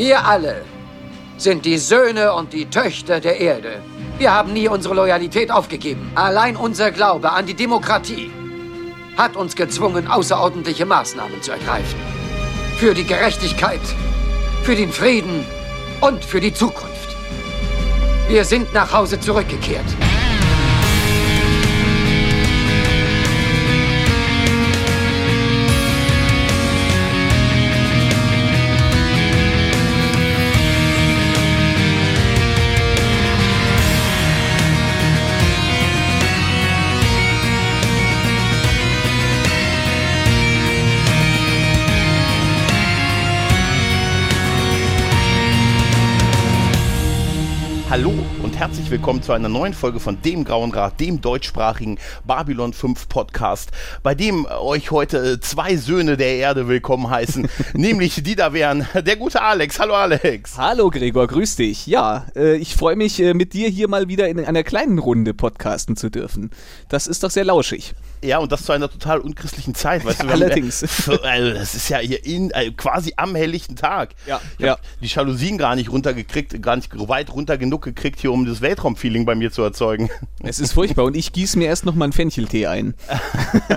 Wir alle sind die Söhne und die Töchter der Erde. Wir haben nie unsere Loyalität aufgegeben. Allein unser Glaube an die Demokratie hat uns gezwungen, außerordentliche Maßnahmen zu ergreifen. Für die Gerechtigkeit, für den Frieden und für die Zukunft. Wir sind nach Hause zurückgekehrt. Herzlich willkommen zu einer neuen Folge von dem Grauen Rat, dem deutschsprachigen Babylon 5 Podcast, bei dem euch heute zwei Söhne der Erde willkommen heißen, nämlich die da wären der gute Alex. Hallo Alex. Hallo Gregor, grüß dich. Ja, äh, ich freue mich äh, mit dir hier mal wieder in einer kleinen Runde podcasten zu dürfen. Das ist doch sehr lauschig. Ja, und das zu einer total unchristlichen Zeit, weißt du? Allerdings. Haben, also das ist ja hier in, also quasi am helllichten Tag. Ja, ich ja. Die Jalousien gar nicht runtergekriegt, gar nicht weit runter genug gekriegt, hier um das Weltraumfeeling bei mir zu erzeugen. Es ist furchtbar und ich gieße mir erst noch mal einen Fencheltee ein.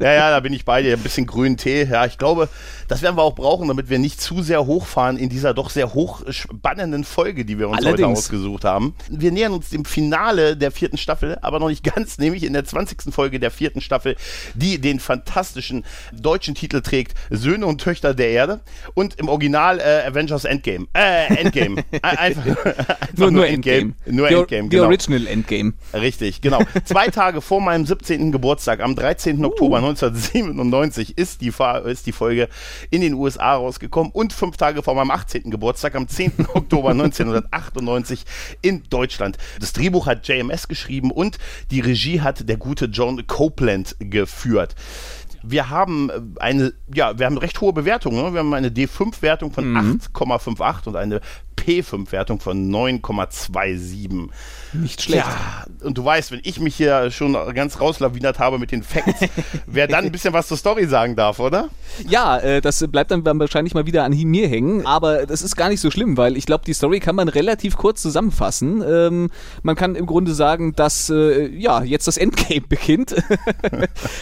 ja, ja, da bin ich bei dir. Ein bisschen grünen Tee. Ja, ich glaube, das werden wir auch brauchen, damit wir nicht zu sehr hochfahren in dieser doch sehr hochspannenden Folge, die wir uns Allerdings. heute ausgesucht haben. Wir nähern uns dem Finale der vierten Staffel, aber noch nicht ganz, nämlich in der 20. Folge der vierten Staffel, die den fantastischen deutschen Titel trägt, Söhne und Töchter der Erde und im Original äh, Avengers Endgame. Äh, Endgame. einfach, einfach nur, nur Endgame. Endgame. Nur the, Endgame, the genau. Original Endgame. Richtig, genau. Zwei Tage vor meinem 17. Geburtstag, am 13. Uh. Oktober 1997, ist die, ist die Folge in den USA rausgekommen und fünf Tage vor meinem 18. Geburtstag, am 10. Oktober 1998 in Deutschland. Das Drehbuch hat JMS geschrieben und die Regie hat der gute John Copeland geführt wir haben eine, ja, wir haben recht hohe Bewertungen. Ne? Wir haben eine D5-Wertung von Mhm. 8,58 und eine P5-Wertung von 9,27. Nicht schlecht. Ja, und du weißt, wenn ich mich hier schon ganz rauslawinert habe mit den Facts, wer dann ein bisschen was zur Story sagen darf, oder? Ja, äh, das bleibt dann wahrscheinlich mal wieder an mir hängen, aber das ist gar nicht so schlimm, weil ich glaube, die Story kann man relativ kurz zusammenfassen. Ähm, man kann im Grunde sagen, dass äh, ja jetzt das Endgame beginnt.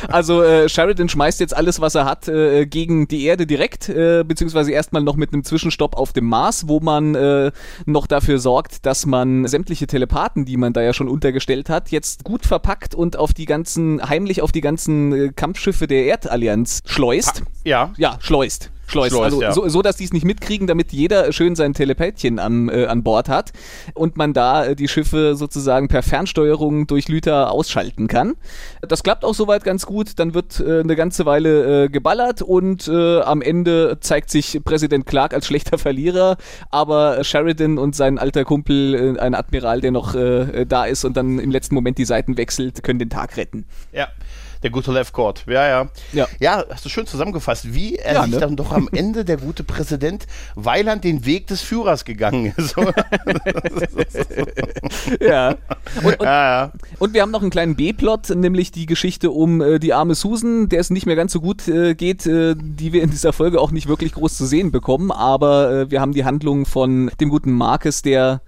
also äh, Sheridan schmeißt jetzt alles, was er hat, äh, gegen die Erde direkt, äh, beziehungsweise erstmal noch mit einem Zwischenstopp auf dem Mars, wo man äh, noch dafür sorgt, dass man sämtliche Telepathen, die man da ja schon untergestellt hat, jetzt gut verpackt und auf die ganzen, heimlich auf die ganzen äh, Kampfschiffe der Erdallianz schleust. Ja. Ja, schleust. Schleust. Schleust, also ja. so, so, dass die es nicht mitkriegen, damit jeder schön sein Telepädchen an, äh, an Bord hat und man da äh, die Schiffe sozusagen per Fernsteuerung durch Lüter ausschalten kann. Das klappt auch soweit ganz gut. Dann wird äh, eine ganze Weile äh, geballert und äh, am Ende zeigt sich Präsident Clark als schlechter Verlierer, aber Sheridan und sein alter Kumpel, äh, ein Admiral, der noch äh, da ist und dann im letzten Moment die Seiten wechselt, können den Tag retten. Ja. Der gute Left Court. Ja, ja. Ja. Ja, hast du schön zusammengefasst, wie er Ja, sich ne? dann doch am Ende, der gute Präsident Weiland, den Weg des Führers gegangen ist. Ja. Und, und, ja, ja. Und wir haben noch einen kleinen B-Plot, nämlich die Geschichte um äh, die arme Susan, der es nicht mehr ganz so gut äh, geht, äh, die wir in dieser Folge auch nicht wirklich groß zu sehen bekommen. Aber äh, wir haben die Handlung von dem guten Marcus, der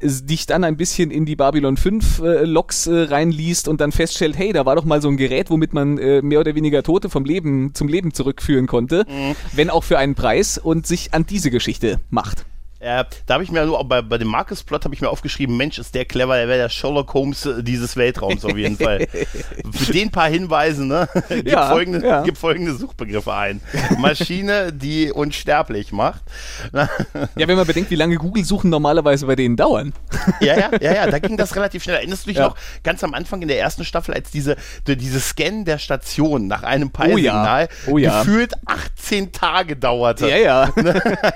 dich dann ein bisschen in die Babylon 5 äh, Logs äh, reinliest und dann feststellt, hey, da war doch mal so ein Gerät, womit man äh, mehr oder weniger Tote vom Leben zum Leben zurückführen konnte, wenn auch für einen Preis und sich an diese Geschichte macht. Äh, da habe ich mir nur bei, bei dem Marcus-Plot habe ich mir aufgeschrieben, Mensch, ist der clever, der wäre der Sherlock Holmes äh, dieses Weltraums auf jeden Fall. Für den paar Hinweise, ne? Gib, Ja, folgende, ja. gib folgende Suchbegriffe ein. Maschine, die unsterblich macht. Ja, wenn man bedenkt, wie lange Google-Suchen normalerweise bei denen dauern. Ja, ja, ja, ja, da ging das relativ schnell. Erinnerst du dich Ja. noch ganz am Anfang in der ersten Staffel, als diese, die- diese Scan der Station nach einem Oh. Peilsignal Oh ja. gefühlt 18 Tage dauerte. Ja, ja.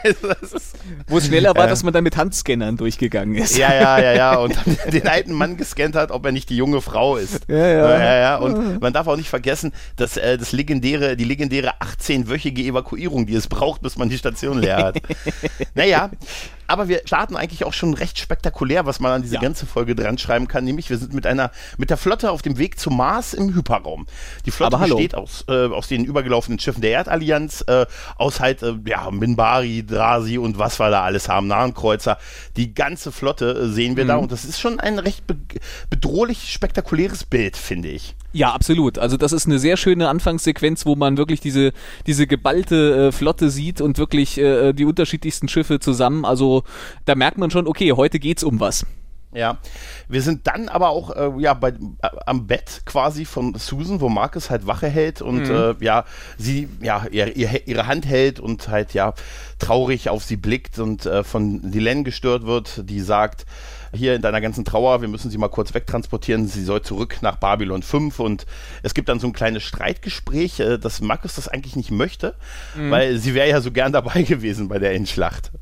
Also das ist, Wo es schneller war, Äh. dass man dann mit Handscannern durchgegangen ist. ja, ja, ja, ja. Und den alten Mann gescannt hat, ob er nicht die junge Frau ist. Ja, ja. ja, ja. Und man darf auch nicht vergessen, dass äh, das legendäre, die legendäre 18-wöchige Evakuierung, die es braucht, bis man die Station leer hat. naja, Aber wir starten eigentlich auch schon recht spektakulär, was man an diese Ja. ganze Folge dran schreiben kann, nämlich wir sind mit einer mit der Flotte auf dem Weg zum Mars im Hyperraum. Die Flotte besteht aus, äh, aus den übergelaufenen Schiffen der Erdallianz, äh, aus halt äh, ja, Minbari, Drasi und was wir da alles haben, Nahenkreuzer. Die ganze Flotte äh, sehen wir da Mhm. und das ist schon ein recht be bedrohlich spektakuläres Bild, finde ich. Ja, absolut. Also das ist eine sehr schöne Anfangssequenz, wo man wirklich diese, diese geballte äh, Flotte sieht und wirklich äh, die unterschiedlichsten Schiffe zusammen. Also da merkt man schon, okay, heute geht's um was. Ja, wir sind dann aber auch äh, ja bei, äh, am Bett quasi von Susan, wo Marcus halt Wache hält und äh, ja sie ja ihr, ihr, ihre Hand hält und halt ja traurig auf sie blickt und äh, von Dylan gestört wird, die sagt hier in deiner ganzen Trauer, wir müssen sie mal kurz wegtransportieren, sie soll zurück nach Babylon 5 und es gibt dann so ein kleines Streitgespräch, äh, dass Marcus das eigentlich nicht möchte, weil sie wäre ja so gern dabei gewesen bei der Endschlacht.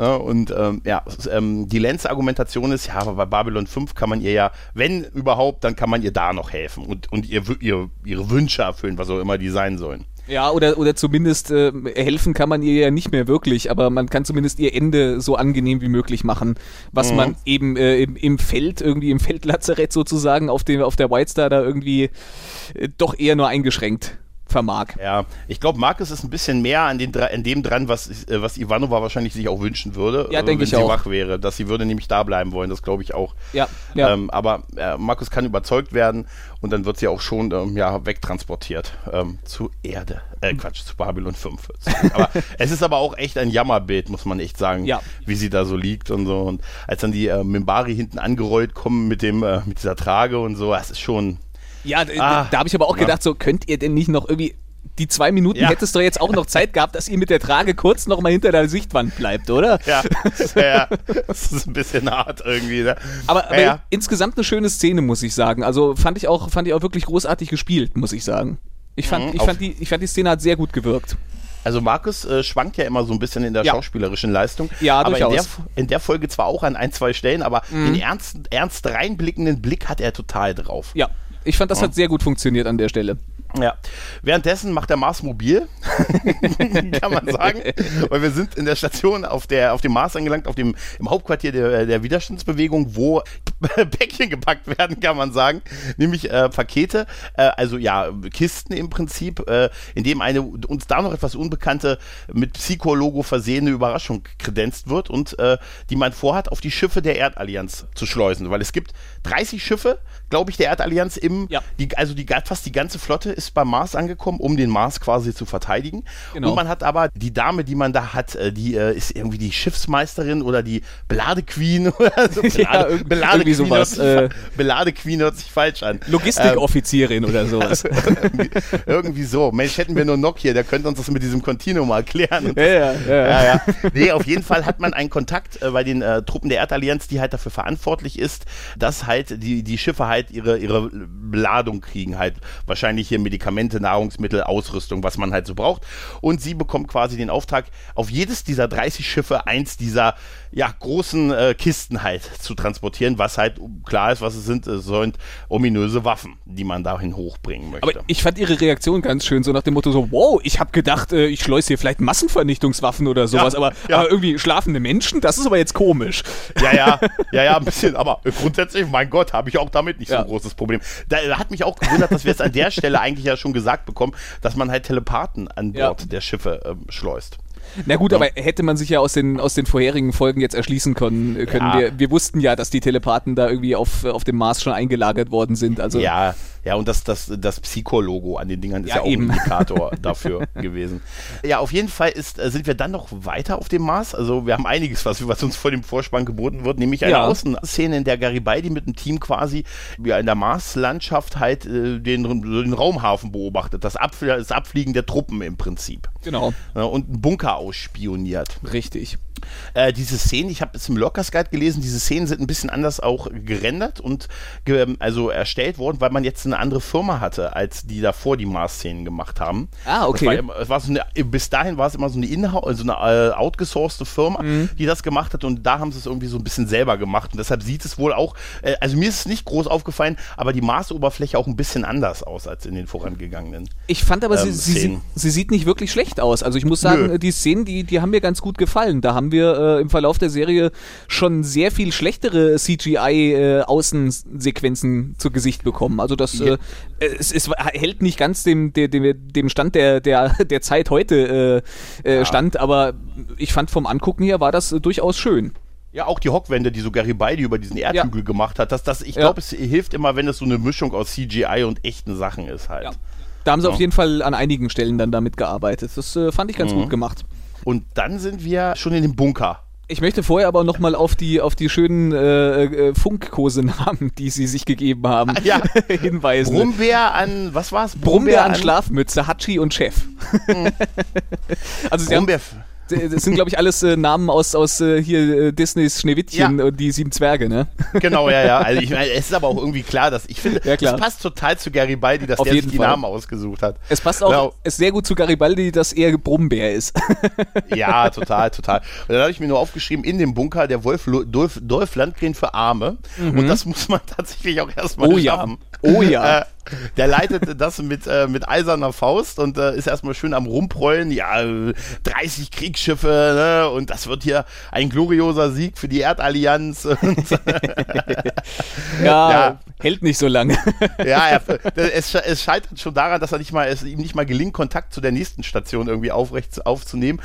Ja, und ähm, ja, ähm, die Lenz-Argumentation ist, ja, aber bei Babylon 5 kann man ihr ja, wenn überhaupt, dann kann man ihr da noch helfen und, und ihr, ihr, ihre Wünsche erfüllen, was auch immer die sein sollen. Ja, oder, oder zumindest äh, helfen kann man ihr ja nicht mehr wirklich, aber man kann zumindest ihr Ende so angenehm wie möglich machen, was Mhm. man eben äh, im, im Feld, irgendwie im Feldlazarett sozusagen auf, dem, auf der White Star da irgendwie äh, doch eher nur eingeschränkt vermag. Ja, ich glaube, Marcus ist ein bisschen mehr an, den, an dem dran, was, äh, was Ivanova wahrscheinlich sich auch wünschen würde, Ja, äh, wenn sie auch. wach wäre. Dass sie würde nämlich da bleiben wollen, das glaube ich auch. Ja, ja. Ähm, aber äh, Markus kann überzeugt werden und dann wird sie auch schon ähm, ja, wegtransportiert ähm, zu Erde. Äh, Quatsch, zu Babylon 5. aber es ist aber auch echt ein Jammerbild, muss man echt sagen, Ja. wie sie da so liegt und so. Und als dann die äh, Mimbari hinten angerollt kommen mit, dem, äh, mit dieser Trage und so, das ist schon. Ja, Ah, da habe ich aber auch gedacht, so könnt ihr denn nicht noch irgendwie die zwei Minuten Ja. hättest du jetzt auch noch Zeit gehabt, dass ihr mit der Trage kurz noch mal hinter der Sichtwand bleibt, oder? Ja, ja, das ist ein bisschen hart irgendwie. Ne? Aber, aber ja, insgesamt eine schöne Szene, muss ich sagen. Also fand ich auch, fand ich auch wirklich großartig gespielt, muss ich sagen. Ich fand, Mhm, ich fand, die, ich fand die Szene hat sehr gut gewirkt. Also Markus äh, schwankt ja immer so ein bisschen in der Ja. schauspielerischen Leistung. Ja, aber in der, durchaus. Mhm. in der Folge zwar auch an ein, zwei Stellen, aber den ernst, ernst reinblickenden Blick hat er total drauf. Ja, ich fand, das hat sehr gut funktioniert an der Stelle. Ja. Währenddessen macht der Mars mobil, kann man sagen. Weil wir sind in der Station auf, der, auf dem Mars angelangt, auf dem, im Hauptquartier der, der Widerstandsbewegung, wo Päckchen gepackt werden, kann man sagen. Nämlich äh, Pakete, äh, also ja, Kisten im Prinzip, äh, in dem eine uns da noch etwas unbekannte, mit Psycho-Logo versehene Überraschung kredenzt wird und äh, die man vorhat, auf die Schiffe der Erdallianz zu schleusen. Weil es gibt 30 Schiffe, glaube ich, der Erdallianz im, Ja. die, also die, fast die ganze Flotte ist beim Mars angekommen, um den Mars quasi zu verteidigen. Genau. Und man hat aber die Dame, die man da hat, äh, die äh, ist irgendwie die Schiffsmeisterin oder die Beladequeen oder so. Ja, irg- irgendwie sowas, Hört sich, äh, Beladequeen hört sich falsch an. Logistikoffizierin oder sowas. irgendwie, irgendwie so. Mensch, hätten wir nur Nokia, der könnte uns das mit diesem Continuum erklären. Ja, ja, ja. ja, ja. Nee, auf jeden Fall hat man einen Kontakt äh, bei den äh, Truppen der Erdallianz, die halt dafür verantwortlich ist, dass halt die, die Schiffe halt ihre, ihre Beladung kriegen, halt wahrscheinlich hier Medikamente, Nahrungsmittel, Ausrüstung, was man halt so braucht. Und sie bekommt quasi den Auftrag, auf jedes dieser 30 Schiffe eins dieser ja, großen äh, Kisten halt zu transportieren, was halt klar ist, was es sind, es sind ominöse Waffen, die man dahin hochbringen möchte. Aber ich fand ihre Reaktion ganz schön, so nach dem Motto so, wow, ich habe gedacht, äh, ich schleuse hier vielleicht Massenvernichtungswaffen oder sowas, Ja, aber, ja. aber irgendwie schlafende Menschen, das ist aber jetzt komisch. Ja, ja, ja, ja, ein bisschen, aber grundsätzlich, mein Gott, habe ich auch damit nicht so Ja. ein großes Problem. Da äh, hat mich auch gewundert, dass wir jetzt an der Stelle eigentlich ja schon gesagt bekommen, dass man halt Telepathen an. Bord der Schiffe ähm, schleust. Na gut, aber hätte man sich ja aus den, aus den vorherigen Folgen jetzt erschließen können. äh, können. Ja. Wir, wir wussten ja, dass die Telepathen da irgendwie auf, auf dem Mars schon eingelagert worden sind. Also Ja, ja, und das, das, das Psycho-Logo an den Dingern ist Ja, ja, auch eben. ein Indikator dafür gewesen. Ja, auf jeden Fall ist, äh, sind wir dann noch weiter auf dem Mars. Also wir haben einiges, was, was uns vor dem Vorspann geboten wird, nämlich eine Ja. Außenszene, in der Garibaldi mit dem Team quasi ja, in der Marslandschaft halt äh, den, den Raumhafen beobachtet. Das, Abfl das Abfliegen der Truppen im Prinzip. genau, Ja, und einen Bunker ausspioniert. richtig. Äh, diese Szenen, ich habe es im Locker's Guide gelesen, diese Szenen sind ein bisschen anders auch gerendert und ge also erstellt worden, weil man jetzt eine andere Firma hatte, als die davor die Mars-Szenen gemacht haben. Ah, okay. Das war, es war so eine, bis dahin war es immer so eine, Inhau also eine äh, outgesourcete Firma, Mhm. die das gemacht hat und da haben sie es irgendwie so ein bisschen selber gemacht und deshalb sieht es wohl auch, äh, also mir ist es nicht groß aufgefallen, aber die Mars-Oberfläche auch ein bisschen anders aus als in den vorangegangenen. Ich fand aber, sie, Ähm, sie, sieht, Szenen. sie sieht nicht wirklich schlecht aus. Also ich muss sagen, Nö. die Szenen, die, die haben mir ganz gut gefallen. Da haben haben wir äh, im Verlauf der Serie schon sehr viel schlechtere CGI-Außensequenzen äh, zu Gesicht bekommen. Also das ja. äh, es, es, hält nicht ganz dem, dem, dem Stand der, der, der Zeit heute äh, ja. stand, aber ich fand vom Angucken her war das durchaus schön. Ja, auch die Hockwände, die so Garibaldi über diesen Erdhügel ja. gemacht hat, dass das, ich ja. glaube, es hilft immer, wenn es so eine Mischung aus CGI und echten Sachen ist halt. Ja. Da haben sie auf jeden Fall an einigen Stellen dann damit gearbeitet. Das äh, fand ich ganz mhm. gut gemacht. Und dann sind wir schon in dem Bunker. Ich möchte vorher aber nochmal auf die, auf die schönen äh, äh, Funkkosenamen, die sie sich gegeben haben, ja. hinweisen. Brummbär an, was war's? Brummbär, Brummbär an, an Schlafmütze, Hachi und Chef. Mhm. also sie Brummbär. haben das sind, glaube ich, alles äh, Namen aus, aus äh, hier äh, Disneys Schneewittchen ja. und die sieben Zwerge, ne? Genau, ja, ja. Also ich meine, es ist aber auch irgendwie klar, dass ich finde, ja, es passt total zu Garibaldi, dass Auf der sich die Fall. Namen ausgesucht hat. Es passt auch genau. es sehr gut zu Garibaldi, dass er Brummbär ist. ja, total, total. Und dann habe ich mir nur aufgeschrieben, in dem Bunker der Wolf Dolph, Dolph Landgren für Arme. Mhm. Und das muss man tatsächlich auch erstmal oh, schaffen. Ja. Oh ja. Der leitet das mit, äh, mit eiserner Faust und äh, ist erstmal schön am Rumprollen. Ja, 30 Kriegsschiffe ne? und das wird hier ein glorioser Sieg für die Erdallianz. ja, ja, hält nicht so lange. ja, er, es, es scheitert schon daran, dass er nicht mal, es ihm nicht mal gelingt, Kontakt zu der nächsten Station irgendwie aufrecht aufzunehmen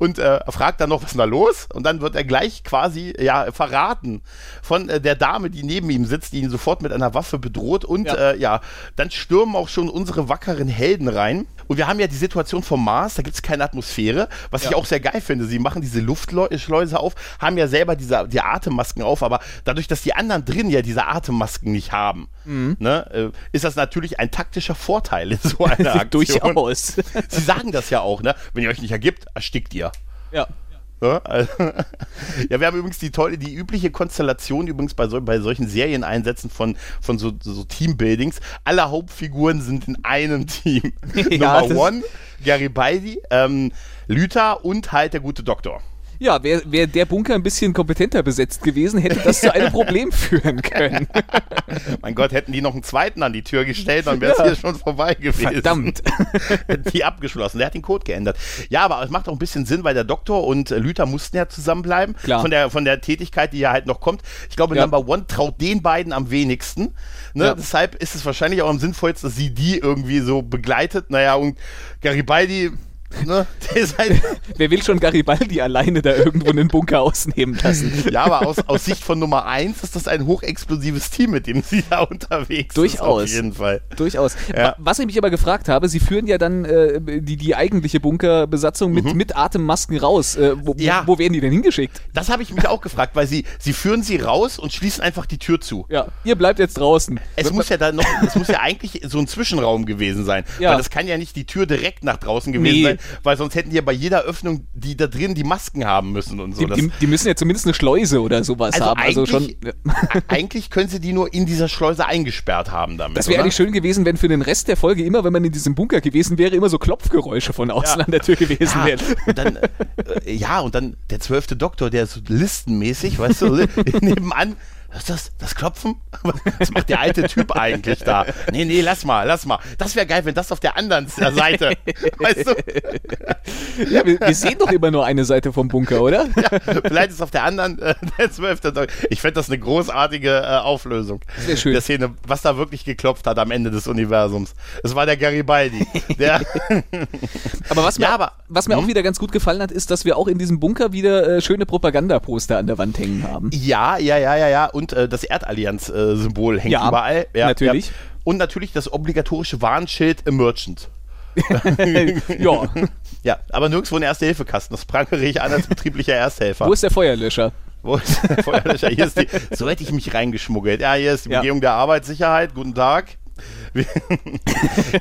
und äh, fragt dann noch, was ist da los? Und dann wird er gleich quasi ja verraten von äh, der Dame, die neben ihm sitzt, die ihn sofort mit einer Waffe bedroht und ja, äh, ja dann stürmen auch schon unsere wackeren Helden rein. Und wir haben ja die Situation vom Mars, da gibt es keine Atmosphäre, was ja. ich auch sehr geil finde. Sie machen diese Luftschleuse auf, haben ja selber diese die Atemmasken auf, aber dadurch, dass die anderen drin ja diese Atemmasken nicht haben, mhm. ne, äh, ist das natürlich ein taktischer Vorteil in so einer Aktion. Durchaus. Sie sagen das ja auch, ne? Wenn ihr euch nicht ergibt, erstickt ihr. Ja. Ja, also, ja, wir haben übrigens die tolle, die übliche Konstellation übrigens bei, so, bei solchen Serieneinsätzen von, von so, so Teambuildings. Alle Hauptfiguren sind in einem Team. ja, Number One, Garibaldi, ähm, Lüther und halt der gute Doktor. Ja, wäre wär der Bunker ein bisschen kompetenter besetzt gewesen, hätte das zu einem Problem führen können. mein Gott, hätten die noch einen zweiten an die Tür gestellt, dann wäre es ja. hier schon vorbei gewesen. Verdammt. die abgeschlossen. Der hat den Code geändert. Ja, aber es macht auch ein bisschen Sinn, weil der Doktor und Lüther mussten ja zusammenbleiben. Klar. Von der, von der Tätigkeit, die ja halt noch kommt. Ich glaube, ja. Number One traut den beiden am wenigsten. Ne? Ja. Deshalb ist es wahrscheinlich auch am sinnvollsten, dass sie die irgendwie so begleitet. Naja, und Garibaldi Ne? Halt Wer will schon Garibaldi alleine da irgendwo einen Bunker ausnehmen lassen? Ja, aber aus, aus Sicht von Nummer 1 ist das ein hochexplosives Team, mit dem sie da unterwegs Durchaus. Auf jeden Fall. Durchaus. Ja. Was ich mich aber gefragt habe, sie führen ja dann äh, die, die eigentliche Bunkerbesatzung mit, mhm. mit Atemmasken raus. Äh, wo, ja. wo, werden die denn hingeschickt? Das habe ich mich auch gefragt, weil sie, sie führen sie raus und schließen einfach die Tür zu. Ja, ihr bleibt jetzt draußen. Es muss ja dann noch, es muss ja eigentlich so ein Zwischenraum gewesen sein. Ja. Weil das kann ja nicht die Tür direkt nach draußen gewesen nee. sein weil sonst hätten die ja bei jeder Öffnung, die da drin die Masken haben müssen und so. Die, die, die müssen ja zumindest eine Schleuse oder sowas also haben. Also schon. eigentlich können sie die nur in dieser Schleuse eingesperrt haben damit. Das wäre eigentlich schön gewesen, wenn für den Rest der Folge immer, wenn man in diesem Bunker gewesen wäre, immer so Klopfgeräusche von außen ja. an der Tür gewesen ja. wären. Und dann, äh, ja, und dann der zwölfte Doktor, der so listenmäßig, weißt du, nebenan was ist das? Das Klopfen? Was macht der alte Typ eigentlich da? Nee, nee, lass mal, lass mal. Das wäre geil, wenn das auf der anderen Seite, weißt du? Ja, wir, wir, sehen doch immer nur eine Seite vom Bunker, oder? Ja, vielleicht ist auf der anderen äh, der zwölfte. Ich fände das eine großartige äh, Auflösung. Sehr schön. Der Szene, was da wirklich geklopft hat am Ende des Universums. Es war der Garibaldi. Der aber was mir, ja, aber, was mir auch hm? wieder ganz gut gefallen hat, ist, dass wir auch in diesem Bunker wieder äh, schöne Propagandaposter an der Wand hängen haben. Ja, ja, ja, ja, ja und äh, das Erdallianz-Symbol hängt ja, überall. Ja, natürlich. Ja. Und natürlich das obligatorische Warnschild Emergent. ja. Ja, aber nirgendwo ein Erste-Hilfe-Kasten. Das prangere ich an als betrieblicher Ersthelfer. Wo ist der Feuerlöscher? Wo ist der Feuerlöscher? Hier ist die, so hätte ich mich reingeschmuggelt. Ja, hier ist die Begehung ja. der Arbeitssicherheit. Guten Tag.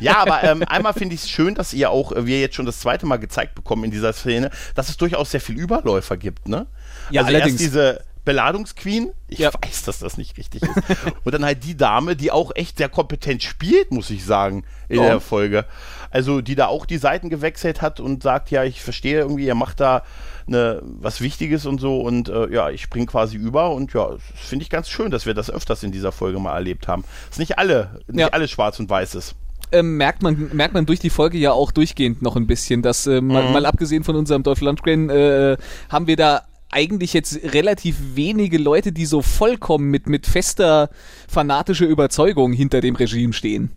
ja, aber ähm, einmal finde ich es schön, dass ihr auch, äh, wir jetzt schon das zweite Mal gezeigt bekommen in dieser Szene, dass es durchaus sehr viel Überläufer gibt, ne? Ja, also allerdings. Erst diese, Beladungsqueen. Ich ja. weiß, dass das nicht richtig ist. Und dann halt die Dame, die auch echt sehr kompetent spielt, muss ich sagen, in oh. der Folge. Also die da auch die Seiten gewechselt hat und sagt, ja, ich verstehe irgendwie, ihr macht da eine, was Wichtiges und so und äh, ja, ich springe quasi über und ja, finde ich ganz schön, dass wir das öfters in dieser Folge mal erlebt haben. Dass nicht alle, nicht ja. alles schwarz und weiß ist ähm, merkt, man, merkt man durch die Folge ja auch durchgehend noch ein bisschen, dass äh, mal, mhm. mal, abgesehen von unserem Dolph Lundgren äh, haben wir da eigentlich jetzt relativ wenige Leute, die so vollkommen mit, mit fester fanatischer Überzeugung hinter dem Regime stehen.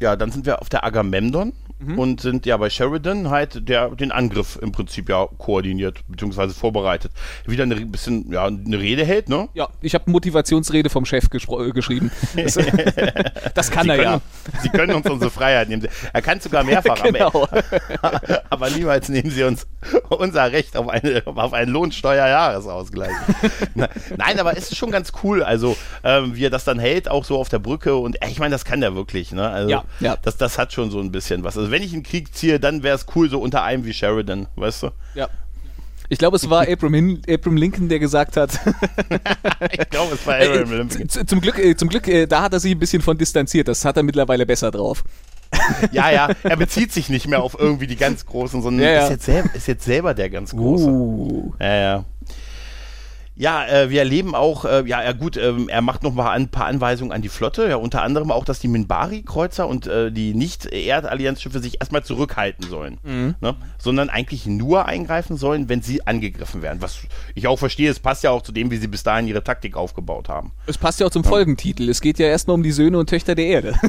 Ja, dann sind wir auf der Agamemnon mhm. und sind ja bei Sheridan halt der den Angriff im Prinzip ja koordiniert bzw. vorbereitet. Wieder ein bisschen ja eine Rede hält, ne? Ja, ich habe Motivationsrede vom Chef äh, geschrieben. Das, das kann Sie er können, ja. Sie können uns unsere Freiheit nehmen. Er kann sogar mehrfach, genau. aber, aber niemals nehmen Sie uns unser Recht auf, eine, auf einen Lohnsteuerjahresausgleich. Nein, aber es ist schon ganz cool, also ähm, wie er das dann hält, auch so auf der Brücke und ich meine, das kann er wirklich, ne? Also Ja, ja. Das, das hat schon so ein bisschen was. Also wenn ich einen Krieg ziehe, dann wäre es cool so unter einem wie Sheridan, weißt du? Ja. Ich glaube, es war Abraham, Hin Abraham Lincoln, der gesagt hat. Ich glaube, es war Williams. z- zum Glück, äh, zum Glück äh, da hat er sich ein bisschen von distanziert. Das hat er mittlerweile besser drauf. Ja, ja, er bezieht sich nicht mehr auf irgendwie die ganz Großen, sondern Ja, ja. Ist, jetzt selber, ist jetzt selber der ganz Große. Uh. Ja, ja. Ja, äh, wir erleben auch, äh, ja, ja gut, ähm, er macht noch mal ein paar Anweisungen an die Flotte, ja, unter anderem auch, dass die Minbari-Kreuzer und äh, die Nicht-Erdallianzschiffe sich erstmal zurückhalten sollen, ne? sondern eigentlich nur eingreifen sollen, wenn sie angegriffen werden. Was ich auch verstehe, es passt ja auch zu dem, wie sie bis dahin ihre Taktik aufgebaut haben. Es passt ja auch zum Folgentitel. Es geht ja erstmal um die Söhne und Töchter der Erde.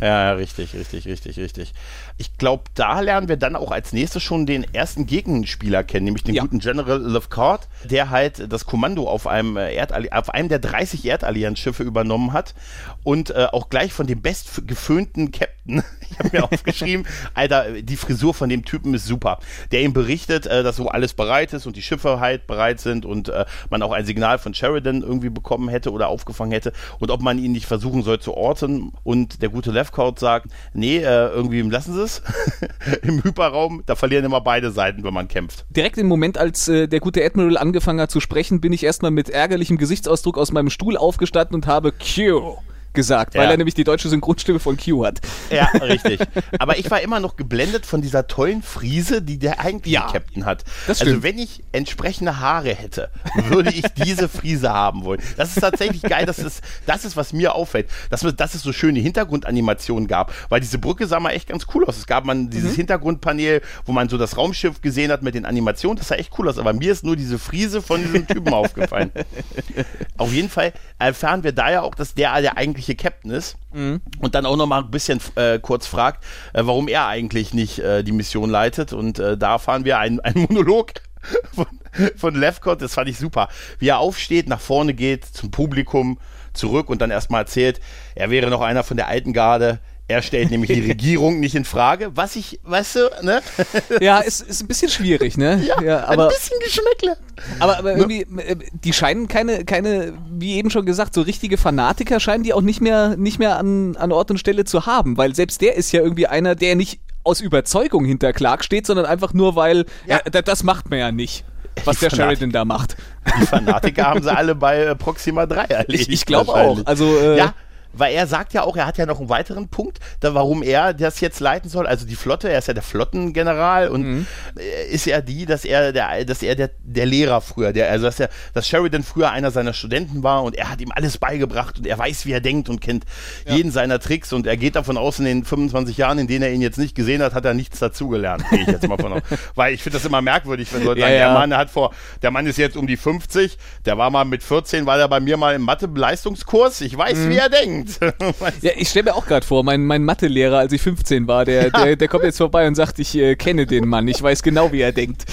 Ja, ja, richtig, richtig, richtig, richtig. Ich glaube, da lernen wir dann auch als nächstes schon den ersten Gegenspieler kennen, nämlich den Ja. guten General Lefcourt, der halt das Kommando auf einem, äh, Erdalli auf einem der 30 Erdallianzschiffe übernommen hat und äh, auch gleich von dem bestgeföhnten Captain, ich habe mir aufgeschrieben, Alter, die Frisur von dem Typen ist super, der ihm berichtet, äh, dass so alles bereit ist und die Schiffe halt bereit sind und äh, man auch ein Signal von Sheridan irgendwie bekommen hätte oder aufgefangen hätte und ob man ihn nicht versuchen soll zu orten. Und der gute Lefcourt sagt, nee, äh, irgendwie lassen sie es im Hyperraum, da verlieren immer beide Seiten, wenn man kämpft. Direkt im Moment, als äh, der gute Admiral angefangen hat zu sprechen, bin ich erstmal mit ärgerlichem Gesichtsausdruck aus meinem Stuhl aufgestanden und habe Q gesagt, weil Ja. er nämlich die deutsche Synchronstimme von Q hat. Ja, richtig. Aber ich war immer noch geblendet von dieser tollen Frise, die der eigentliche Ja, Captain hat. also wenn ich entsprechende Haare hätte, würde ich diese Frise haben wollen. Das ist tatsächlich geil. Das ist, das ist was mir auffällt. Dass, dass es so schöne Hintergrundanimationen gab. Weil diese Brücke sah mal echt ganz cool aus. Es gab man dieses Mhm. Hintergrundpanel, wo man so das Raumschiff gesehen hat mit den Animationen. Das sah echt cool aus. Aber mir ist nur diese Frise von diesem Typen aufgefallen. Auf jeden Fall erfahren wir da ja auch, dass der der eigentliche Captain ist. Und dann auch noch mal ein bisschen äh, kurz fragt, äh, warum er eigentlich nicht äh, die Mission leitet. Und äh, da erfahren wir einen, einen Monolog von, von Lefcott, das fand ich super. Wie er aufsteht, nach vorne geht, zum Publikum, zurück und dann erstmal erzählt, er wäre noch einer von der alten Garde. Er stellt nämlich die Regierung nicht in Frage, was ich, weißt du, ne? Ja, ist, ist ein bisschen schwierig, ne? aber, ein bisschen Geschmäckle. aber, aber irgendwie, äh, die scheinen keine, keine, wie eben schon gesagt, so richtige Fanatiker scheinen die auch nicht mehr, nicht mehr an, an Ort und Stelle zu haben, weil selbst der ist ja irgendwie einer, der nicht aus Überzeugung hinter Clark steht, sondern einfach nur, weil, Ja. ja, da- das macht man ja nicht, was der Fanatiker. Sheridan da macht. Die Fanatiker haben sie alle bei äh, Proxima 3 erledigt. Ich, ich glaube auch. Also, äh, ja, weil er sagt ja auch, er hat ja noch einen weiteren Punkt, da, warum er das jetzt leiten soll. Also die Flotte, er ist ja der Flottengeneral und Mhm. äh, ist ja die, dass er der, dass er der, der Lehrer früher, der, also dass er, dass Sheridan früher einer seiner Studenten war und er hat ihm alles beigebracht und er weiß, wie er denkt und kennt jeden seiner Tricks und er geht davon aus, in den 25 Jahren, in denen er ihn jetzt nicht gesehen hat, hat er nichts dazugelernt. Gehe ich jetzt mal von aus. Weil ich finde das immer merkwürdig, wenn Leute Ja, sagen, ja. der Mann hat vor, der Mann ist jetzt um die 50, der war mal mit 14, war er bei mir mal im Mathe-Leistungskurs. Ich weiß, Mhm. wie er denkt. Ja, ich stelle mir auch gerade vor, mein, mein Mathelehrer, als ich 15 war, der, der, der kommt jetzt vorbei und sagt, ich äh, kenne den Mann, ich weiß genau, wie er denkt.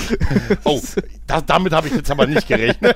oh, das, damit habe ich jetzt aber nicht gerechnet.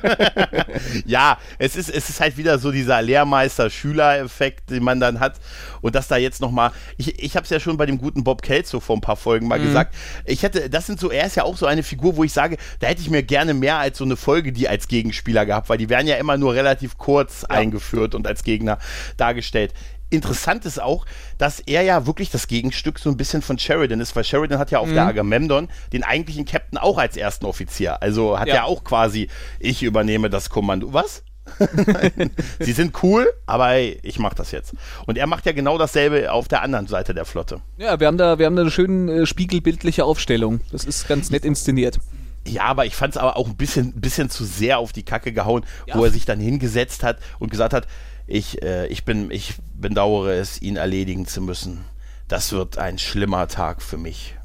ja, es ist, es ist halt wieder so dieser Lehrmeister-Schüler-Effekt, den man dann hat. Und dass da jetzt nochmal, ich, ich habe es ja schon bei dem guten Bob Kelso vor ein paar Folgen mal gesagt, ich hätte, das sind so, er ist ja auch so eine Figur, wo ich sage, da hätte ich mir gerne mehr als so eine Folge, die als Gegenspieler gehabt, weil die werden ja immer nur relativ kurz eingeführt und als Gegner dargestellt. Interessant ist auch, dass er ja wirklich das Gegenstück so ein bisschen von Sheridan ist, weil Sheridan hat ja auf der Agamemnon den eigentlichen Captain auch als ersten Offizier. Also hat Ja. ja auch quasi, ich übernehme das Kommando. Was? Sie sind cool, aber ich mache das jetzt. Und er macht ja genau dasselbe auf der anderen Seite der Flotte. Ja, wir haben da, wir haben da eine schöne äh, spiegelbildliche Aufstellung. Das ist ganz nett inszeniert. Ja, aber ich fand es aber auch ein bisschen, bisschen zu sehr auf die Kacke gehauen, Ja. wo er sich dann hingesetzt hat und gesagt hat, ich, äh, ich, bin, ich bedauere es, ihn erledigen zu müssen. Das wird ein schlimmer Tag für mich.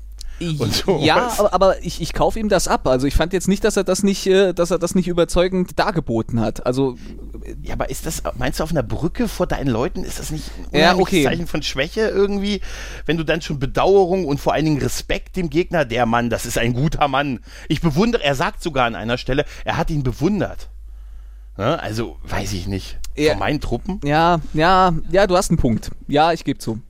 so. Ja, aber, aber ich, ich kaufe ihm das ab. Also ich fand jetzt nicht, dass er das nicht, äh, dass er das nicht überzeugend dargeboten hat. Also ja, aber ist das, meinst du auf einer Brücke vor deinen Leuten, ist das nicht ein Ja, okay. Zeichen von Schwäche irgendwie? Wenn du dann schon Bedauerung und vor allen Dingen Respekt dem Gegner, der Mann, das ist ein guter Mann. Ich bewundere, er sagt sogar an einer Stelle, er hat ihn bewundert. Ne? Also, weiß ich nicht. Ja. Von meinen Truppen. ja, ja, ja, du hast einen Punkt. Ja, ich gebe zu.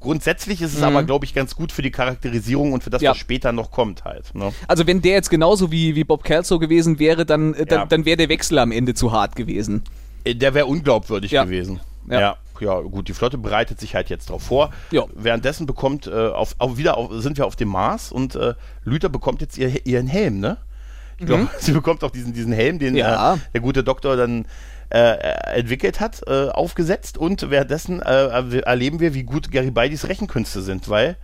Grundsätzlich ist es Mhm. aber, glaube ich, ganz gut für die Charakterisierung und für das, Ja. was später noch kommt halt. Ne? Also wenn der jetzt genauso wie, wie Bob Kelso gewesen wäre, dann, äh, dann, Ja. dann wäre der Wechsel am Ende zu hart gewesen. Äh, Der wäre unglaubwürdig Ja. gewesen. Ja. Ja. gut, die Flotte bereitet sich halt jetzt drauf vor. Ja. Währenddessen bekommt, äh, auf, auf, wieder auf, sind wir auf dem Mars und äh, Lüther bekommt jetzt ihr, ihren Helm, ne? Ich glaube, sie bekommt auch diesen, diesen Helm, den Mhm. Ja. äh, der gute Doktor dann äh, entwickelt hat, äh, aufgesetzt und währenddessen äh, erleben wir, wie gut Garibaldis Rechenkünste sind, weil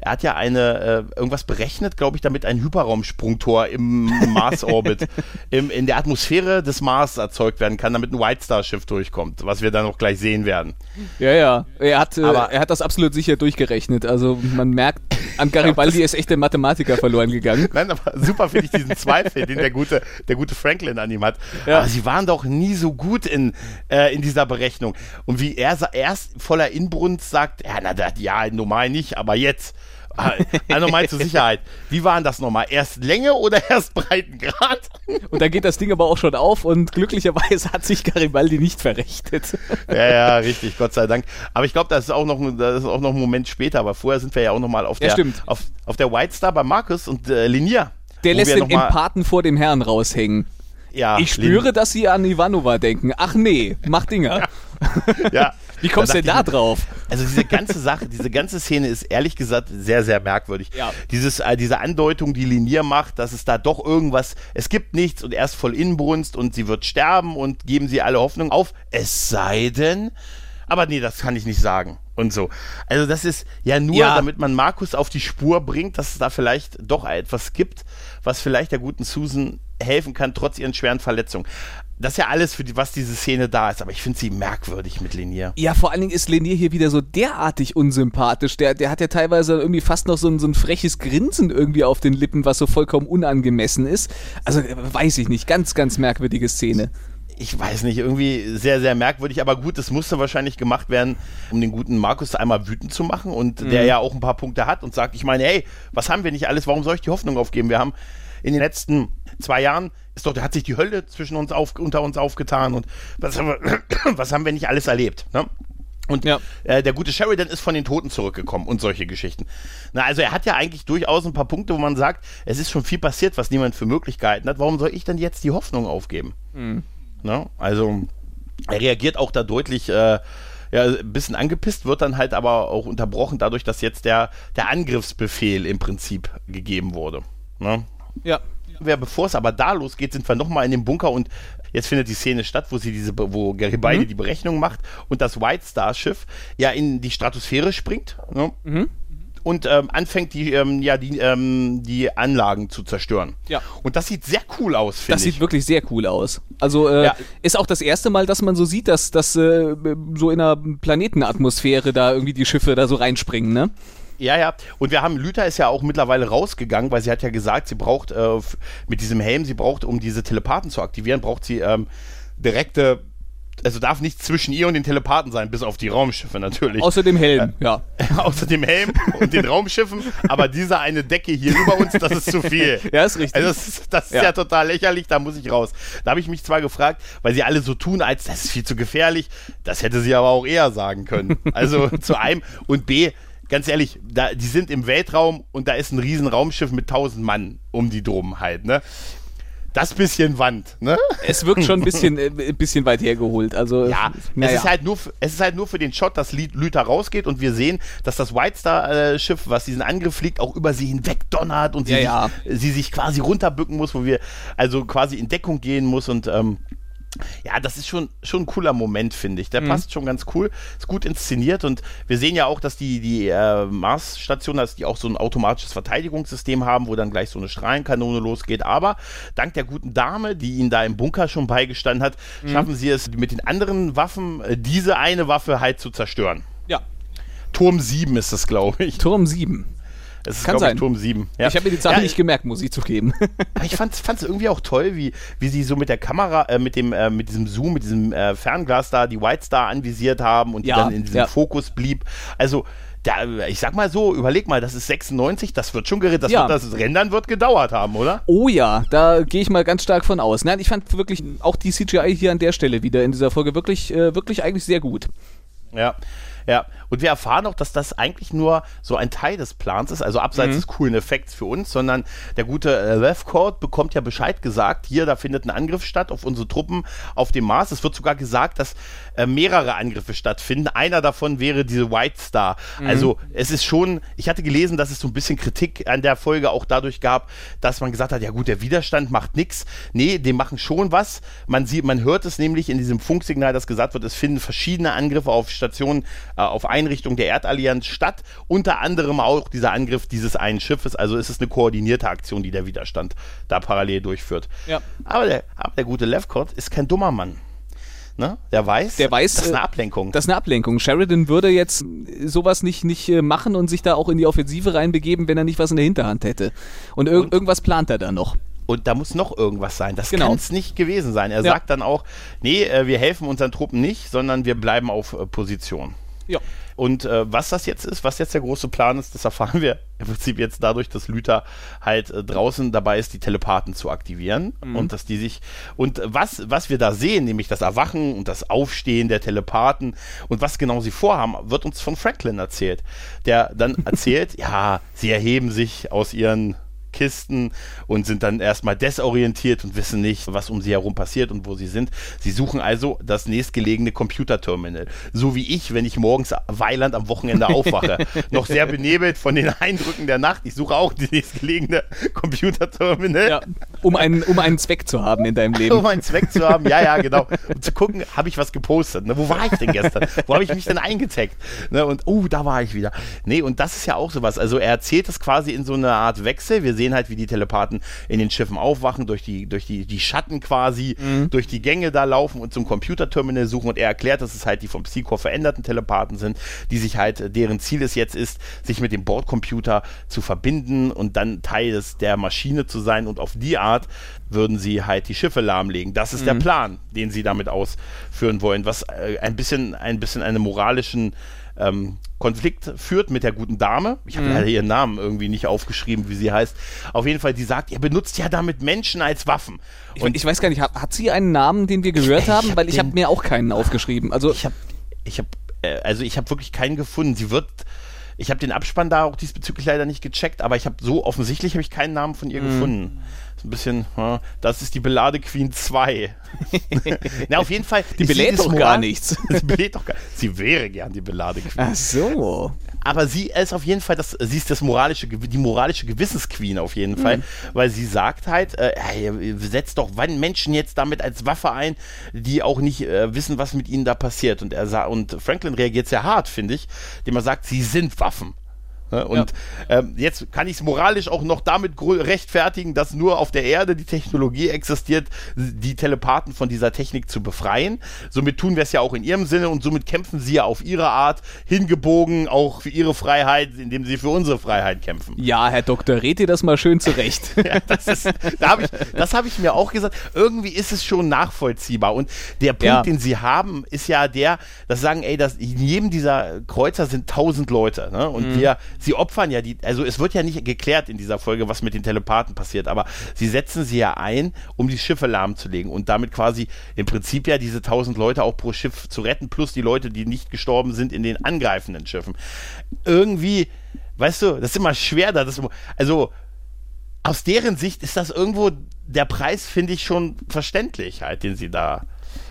er hat ja eine äh, irgendwas berechnet, glaube ich, damit ein Hyperraumsprungtor im Mars-Orbit in der Atmosphäre des Mars erzeugt werden kann, damit ein White Star-Schiff durchkommt, was wir dann noch gleich sehen werden. Ja, ja. Er hat, äh, Aber- er hat das absolut sicher durchgerechnet. Also man merkt, an Garibaldi ist echt der Mathematiker verloren gegangen. Nein, aber super finde ich diesen Zweifel, den der gute, der gute Franklin an ihm hat. Ja. Aber sie waren doch nie so gut in, äh, in dieser Berechnung. Und wie er erst voller Inbrunst sagt, ja, na, das, ja, normal nicht, aber jetzt. Ah, nochmal zur Sicherheit. Wie waren das nochmal? Erst Länge oder erst Breitengrad? Und da geht das Ding aber auch schon auf und glücklicherweise hat sich Garibaldi nicht verrechnet. Ja, ja, richtig, Gott sei Dank. Aber ich glaube, das ist auch noch, ein- das ist auch noch ein Moment später. Aber vorher sind wir ja auch noch mal auf Ja, der, auf, auf der White Star bei Marcus und äh, Linier. Der lässt den mal- Empathen vor dem Herrn raushängen. Ja, Ich spüre, dass sie an Ivanova denken. Ach nee, mach Dinger. Lin- Ja. Wie kommst du denn da drauf? Also diese ganze Sache, diese ganze Szene ist ehrlich gesagt sehr, sehr merkwürdig. Ja. Dieses, äh, diese Andeutung, die Linier macht, dass es da doch irgendwas, es gibt nichts und erst voll Inbrunst und sie wird sterben und geben sie alle Hoffnung auf, es sei denn, aber nee, das kann ich nicht sagen und so. Also das ist ja nur, Ja. damit man Markus auf die Spur bringt, dass es da vielleicht doch etwas gibt, was vielleicht der guten Susan helfen kann, trotz ihren schweren Verletzungen. Das ist ja alles, für die, was diese Szene da ist, aber ich finde sie merkwürdig mit Linier. Ja, vor allen Dingen ist Lenier hier wieder so derartig unsympathisch. Der, der hat ja teilweise irgendwie fast noch so ein, so ein freches Grinsen irgendwie auf den Lippen, was so vollkommen unangemessen ist. Also äh, weiß ich nicht, ganz, ganz merkwürdige Szene. ich weiß nicht, irgendwie sehr, sehr merkwürdig, aber gut, es musste wahrscheinlich gemacht werden, um den guten Markus einmal wütend zu machen und der ja auch ein paar Punkte hat und sagt, ich meine, hey, was haben wir nicht alles, warum soll ich die Hoffnung aufgeben? Wir haben in den letzten zwei Jahren, ist doch, da hat sich die Hölle zwischen uns auf, unter uns aufgetan und was haben wir, was haben wir nicht alles erlebt, ne? Und Ja. äh, der gute Sheridan ist von den Toten zurückgekommen und solche Geschichten. Na, also er hat ja eigentlich durchaus ein paar Punkte, wo man sagt, es ist schon viel passiert, was niemand für Möglichkeiten hat. Warum soll ich denn jetzt die Hoffnung aufgeben? Ne? Also er reagiert auch da deutlich äh, ja, ein bisschen angepisst, wird dann halt aber auch unterbrochen dadurch, dass jetzt der, der Angriffsbefehl im Prinzip gegeben wurde. Ne? Ja. Wer, bevor es aber da losgeht, sind wir nochmal in dem Bunker und jetzt findet die Szene statt, wo sie diese, wo Garibaldi die Berechnung macht und das White Star Schiff ja in die Stratosphäre springt. Ne? Und ähm, anfängt die, ähm, ja, die, ähm, die Anlagen zu zerstören. Ja. Und das sieht sehr cool aus, finde Das ich. sieht wirklich sehr cool aus. Also äh, Ja. ist auch das erste Mal, dass man so sieht, dass, dass äh, so in einer Planetenatmosphäre da irgendwie die Schiffe da so reinspringen, ne? Ja, ja. Und wir haben, Lüther ist ja auch mittlerweile rausgegangen, weil sie hat ja gesagt, sie braucht äh, mit diesem Helm, sie braucht, um diese Telepathen zu aktivieren, braucht sie ähm, direkte, also darf nicht zwischen ihr und den Telepathen sein, bis auf die Raumschiffe natürlich. Außer dem Helm, ja. Außer dem Helm und den Raumschiffen, aber diese eine Decke hier über uns, das ist zu viel. Ja, ist richtig. Also das ist, das ist ja. Ja. total lächerlich, da muss ich raus. Da habe ich mich zwar gefragt, weil sie alle so tun, als das ist viel zu gefährlich, das hätte sie aber auch eher sagen können. Also zu einem und B, ganz ehrlich, da, die sind im Weltraum und da ist ein riesen Raumschiff mit tausend Mann um die drum halt, ne? Das bisschen Wand, ne? Es wirkt schon ein bisschen, äh, ein bisschen weit hergeholt. Also, Ja, naja. es, ist halt nur, es ist halt nur für den Shot, dass Lü- Lüther rausgeht und wir sehen, dass das White Star äh, Schiff, was diesen Angriff fliegt, auch über sie hinweg donnert und sie, Ja, sich, sie sich quasi runterbücken muss, wo wir also quasi in Deckung gehen muss und ähm, ja, das ist schon, schon ein cooler Moment, finde ich. Der passt schon ganz cool, ist gut inszeniert und wir sehen ja auch, dass die, die äh, Mars-Station, dass die auch so ein automatisches Verteidigungssystem haben, wo dann gleich so eine Strahlenkanone losgeht. Aber dank der guten Dame, die ihnen da im Bunker schon beigestanden hat, schaffen sie es mit den anderen Waffen, äh, diese eine Waffe halt zu zerstören. ja. Turm 7 ist das, glaube ich. Turm 7. Es ist, Kann glaube ich. Turm 7. Ja. Ich habe mir die Zahl Ja, nicht gemerkt, muss ich zugeben. Aber ich fand es irgendwie auch toll, wie, wie sie so mit der Kamera, äh, mit dem, äh, mit diesem Zoom, mit diesem äh, Fernglas da die White Star anvisiert haben und die Ja, dann in diesem. Fokus blieb. Also, da, ich sag mal so, überleg mal, das ist 96, das wird schon gerettet, das, Ja. das Rendern wird gedauert haben, oder? Oh ja, da gehe ich mal ganz stark von aus. Nein, ich fand wirklich auch die CGI hier an der Stelle wieder in dieser Folge wirklich, äh, wirklich eigentlich sehr gut. Ja. Ja, und wir erfahren auch, dass das eigentlich nur so ein Teil des Plans ist, also abseits des coolen Effekts für uns, sondern der gute äh, Lefcourt bekommt ja Bescheid gesagt, hier, da findet ein Angriff statt auf unsere Truppen auf dem Mars. Es wird sogar gesagt, dass äh, mehrere Angriffe stattfinden. Einer davon wäre diese White Star. Also es ist schon, ich hatte gelesen, dass es so ein bisschen Kritik an der Folge auch dadurch gab, dass man gesagt hat, ja gut, der Widerstand macht nichts. Nee, die machen schon was. Man sieht, man hört es nämlich in diesem Funksignal, das gesagt wird, es finden verschiedene Angriffe auf Stationen, auf Einrichtungen der Erdallianz statt. Unter anderem auch dieser Angriff dieses einen Schiffes. Also es ist eine koordinierte Aktion, die der Widerstand da parallel durchführt. Ja. Aber, der, aber der gute Lefcourt ist kein dummer Mann. Ne? Der weiß, Der weiß, das ist eine äh, Ablenkung. Das ist eine Ablenkung. Sheridan würde jetzt sowas nicht, nicht äh, machen und sich da auch in die Offensive reinbegeben, wenn er nicht was in der Hinterhand hätte. Und, ir Und? irgendwas plant er da noch. Und da muss noch irgendwas sein. Das Genau. kann es nicht gewesen sein. Er Ja. sagt dann auch, nee, äh, wir helfen unseren Truppen nicht, sondern wir bleiben auf äh, Position. Ja. Und äh, was das jetzt ist, was jetzt der große Plan ist, das erfahren wir im Prinzip jetzt dadurch, dass Luther halt äh, draußen dabei ist, die Telepathen zu aktivieren und dass die sich und was was wir da sehen, nämlich das Erwachen und das Aufstehen der Telepathen und was genau sie vorhaben, wird uns von Franklin erzählt, der dann erzählt, ja, sie erheben sich aus ihren Kisten und sind dann erstmal desorientiert und wissen nicht, was um sie herum passiert und wo sie sind. Sie suchen also das nächstgelegene Computerterminal. So wie ich, wenn ich morgens weiland am Wochenende aufwache. Noch sehr benebelt von den Eindrücken der Nacht. Ich suche auch das nächstgelegene Computerterminal. ja. Um, einen, um einen Zweck zu haben in deinem Leben. Um einen Zweck zu haben, ja, ja, genau. Und zu gucken, habe ich was gepostet? Ne? Wo war ich denn gestern? Wo habe ich mich denn eingetaggt? Ne? Und, oh, da war ich wieder. Nee, und das ist ja auch sowas. Also er erzählt es quasi in so einer Art Wechsel. Wir sehen halt, wie die Telepathen in den Schiffen aufwachen, durch die, durch die, die Schatten quasi, durch die Gänge da laufen und zum Computerterminal suchen. Und er erklärt, dass es halt die vom Psycho veränderten Telepathen sind, die sich halt, deren Ziel es jetzt ist, sich mit dem Bordcomputer zu verbinden und dann Teil des, der Maschine zu sein. Und auf die Art würden sie halt die Schiffe lahmlegen. Das ist der Plan, den sie damit ausführen wollen, was äh, ein bisschen, ein bisschen einen moralischen ähm, Konflikt führt mit der guten Dame. Ich habe leider ihren Namen irgendwie nicht aufgeschrieben, wie sie heißt. Auf jeden Fall, die sagt, ihr benutzt ja damit Menschen als Waffen. Ich, ich weiß gar nicht, hat, hat sie einen Namen, den wir gehört Ich haben? hab Weil ich habe mir auch keinen aufgeschrieben. Also Ich habe, ich habe, äh, also ich habe wirklich keinen gefunden. Sie wird, ich habe den Abspann da auch diesbezüglich leider nicht gecheckt, aber ich habe so offensichtlich habe ich keinen Namen von Mhm. ihr gefunden. So ein bisschen, ja, das ist die Belade Queen 2. Na, auf jeden Fall. Die belädt doch gar nichts. Sie belädt doch gar Sie wäre gern die Belade Queen. Ach so. Aber sie ist auf jeden Fall das, sie ist das moralische, die moralische Gewissensqueen auf jeden Fall, Mhm. weil sie sagt halt, äh, hey, setzt doch wann Menschen jetzt damit als Waffe ein, die auch nicht äh, wissen, was mit ihnen da passiert. Und er sa und Franklin reagiert sehr hart, finde ich, indem er sagt, sie sind Waffen. Ne? Und ähm, jetzt kann ich es moralisch auch noch damit rechtfertigen, dass nur auf der Erde die Technologie existiert, die Telepathen von dieser Technik zu befreien. Somit tun wir es ja auch in ihrem Sinne und somit kämpfen sie ja auf ihre Art hingebogen auch für ihre Freiheit, indem sie für unsere Freiheit kämpfen. Ja, Herr Doktor, red dir das mal schön zurecht. Ja, das ist, da hab ich, das habe ich mir auch gesagt. Irgendwie ist es schon nachvollziehbar. Und der Punkt, Ja. den sie haben, ist ja der, dass sie sagen, ey, das, in jedem dieser Kreuzer sind tausend Leute. Ne? Und wir, sie opfern ja die, also es wird ja nicht geklärt in dieser Folge, was mit den Telepathen passiert, aber sie setzen sie ja ein, um die Schiffe lahmzulegen und damit quasi im Prinzip ja diese tausend Leute auch pro Schiff zu retten, plus die Leute, die nicht gestorben sind in den angreifenden Schiffen. Irgendwie, weißt du, das ist immer schwer da, das, also aus deren Sicht ist das irgendwo der Preis, finde ich, schon verständlich, halt, den sie da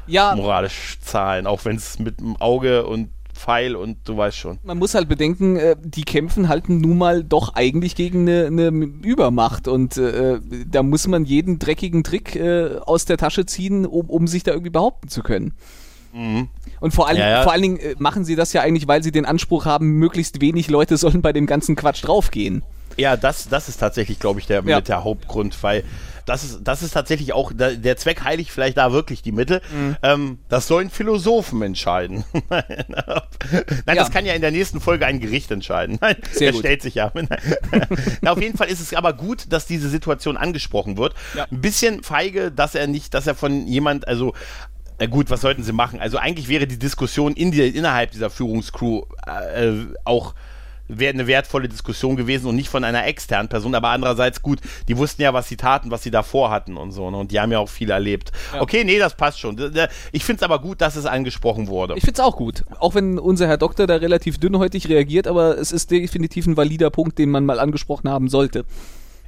ja, moralisch zahlen, auch wenn es mit dem Auge und Pfeil und du weißt schon. man muss halt bedenken, äh, die kämpfen halt nun mal doch eigentlich gegen eine, eine Übermacht und äh, da muss man jeden dreckigen Trick äh, aus der Tasche ziehen, um, um sich da irgendwie behaupten zu können. Und vor, allem, Ja, ja. vor allen Dingen machen sie das ja eigentlich, weil sie den Anspruch haben, möglichst wenig Leute sollen bei dem ganzen Quatsch draufgehen. Ja, das, das ist tatsächlich, glaube ich, der, Ja. der Hauptgrund, weil das ist, das ist tatsächlich auch, der, der Zweck heiligt vielleicht da wirklich die Mittel. Mhm. Ähm, das sollen Philosophen entscheiden. Nein, ja. das kann ja in der nächsten Folge ein Gericht entscheiden. Nein, Sehr gut. stellt sich ja. Na, auf jeden Fall ist es aber gut, dass diese Situation angesprochen wird. Ja. Ein bisschen feige, dass er nicht, dass er von jemand, also na gut, was sollten sie machen? Also eigentlich wäre die Diskussion in die, innerhalb dieser Führungscrew äh, auch wäre eine wertvolle Diskussion gewesen und nicht von einer externen Person. Aber andererseits gut, die wussten ja, was sie taten, was sie davor hatten und so. Ne? Und die haben ja auch viel erlebt. Ja. Okay, nee, das passt schon. Ich finde es aber gut, dass es angesprochen wurde. Ich finde es auch gut. Auch wenn unser Herr Doktor da relativ dünnhäutig reagiert, aber es ist definitiv ein valider Punkt, den man mal angesprochen haben sollte.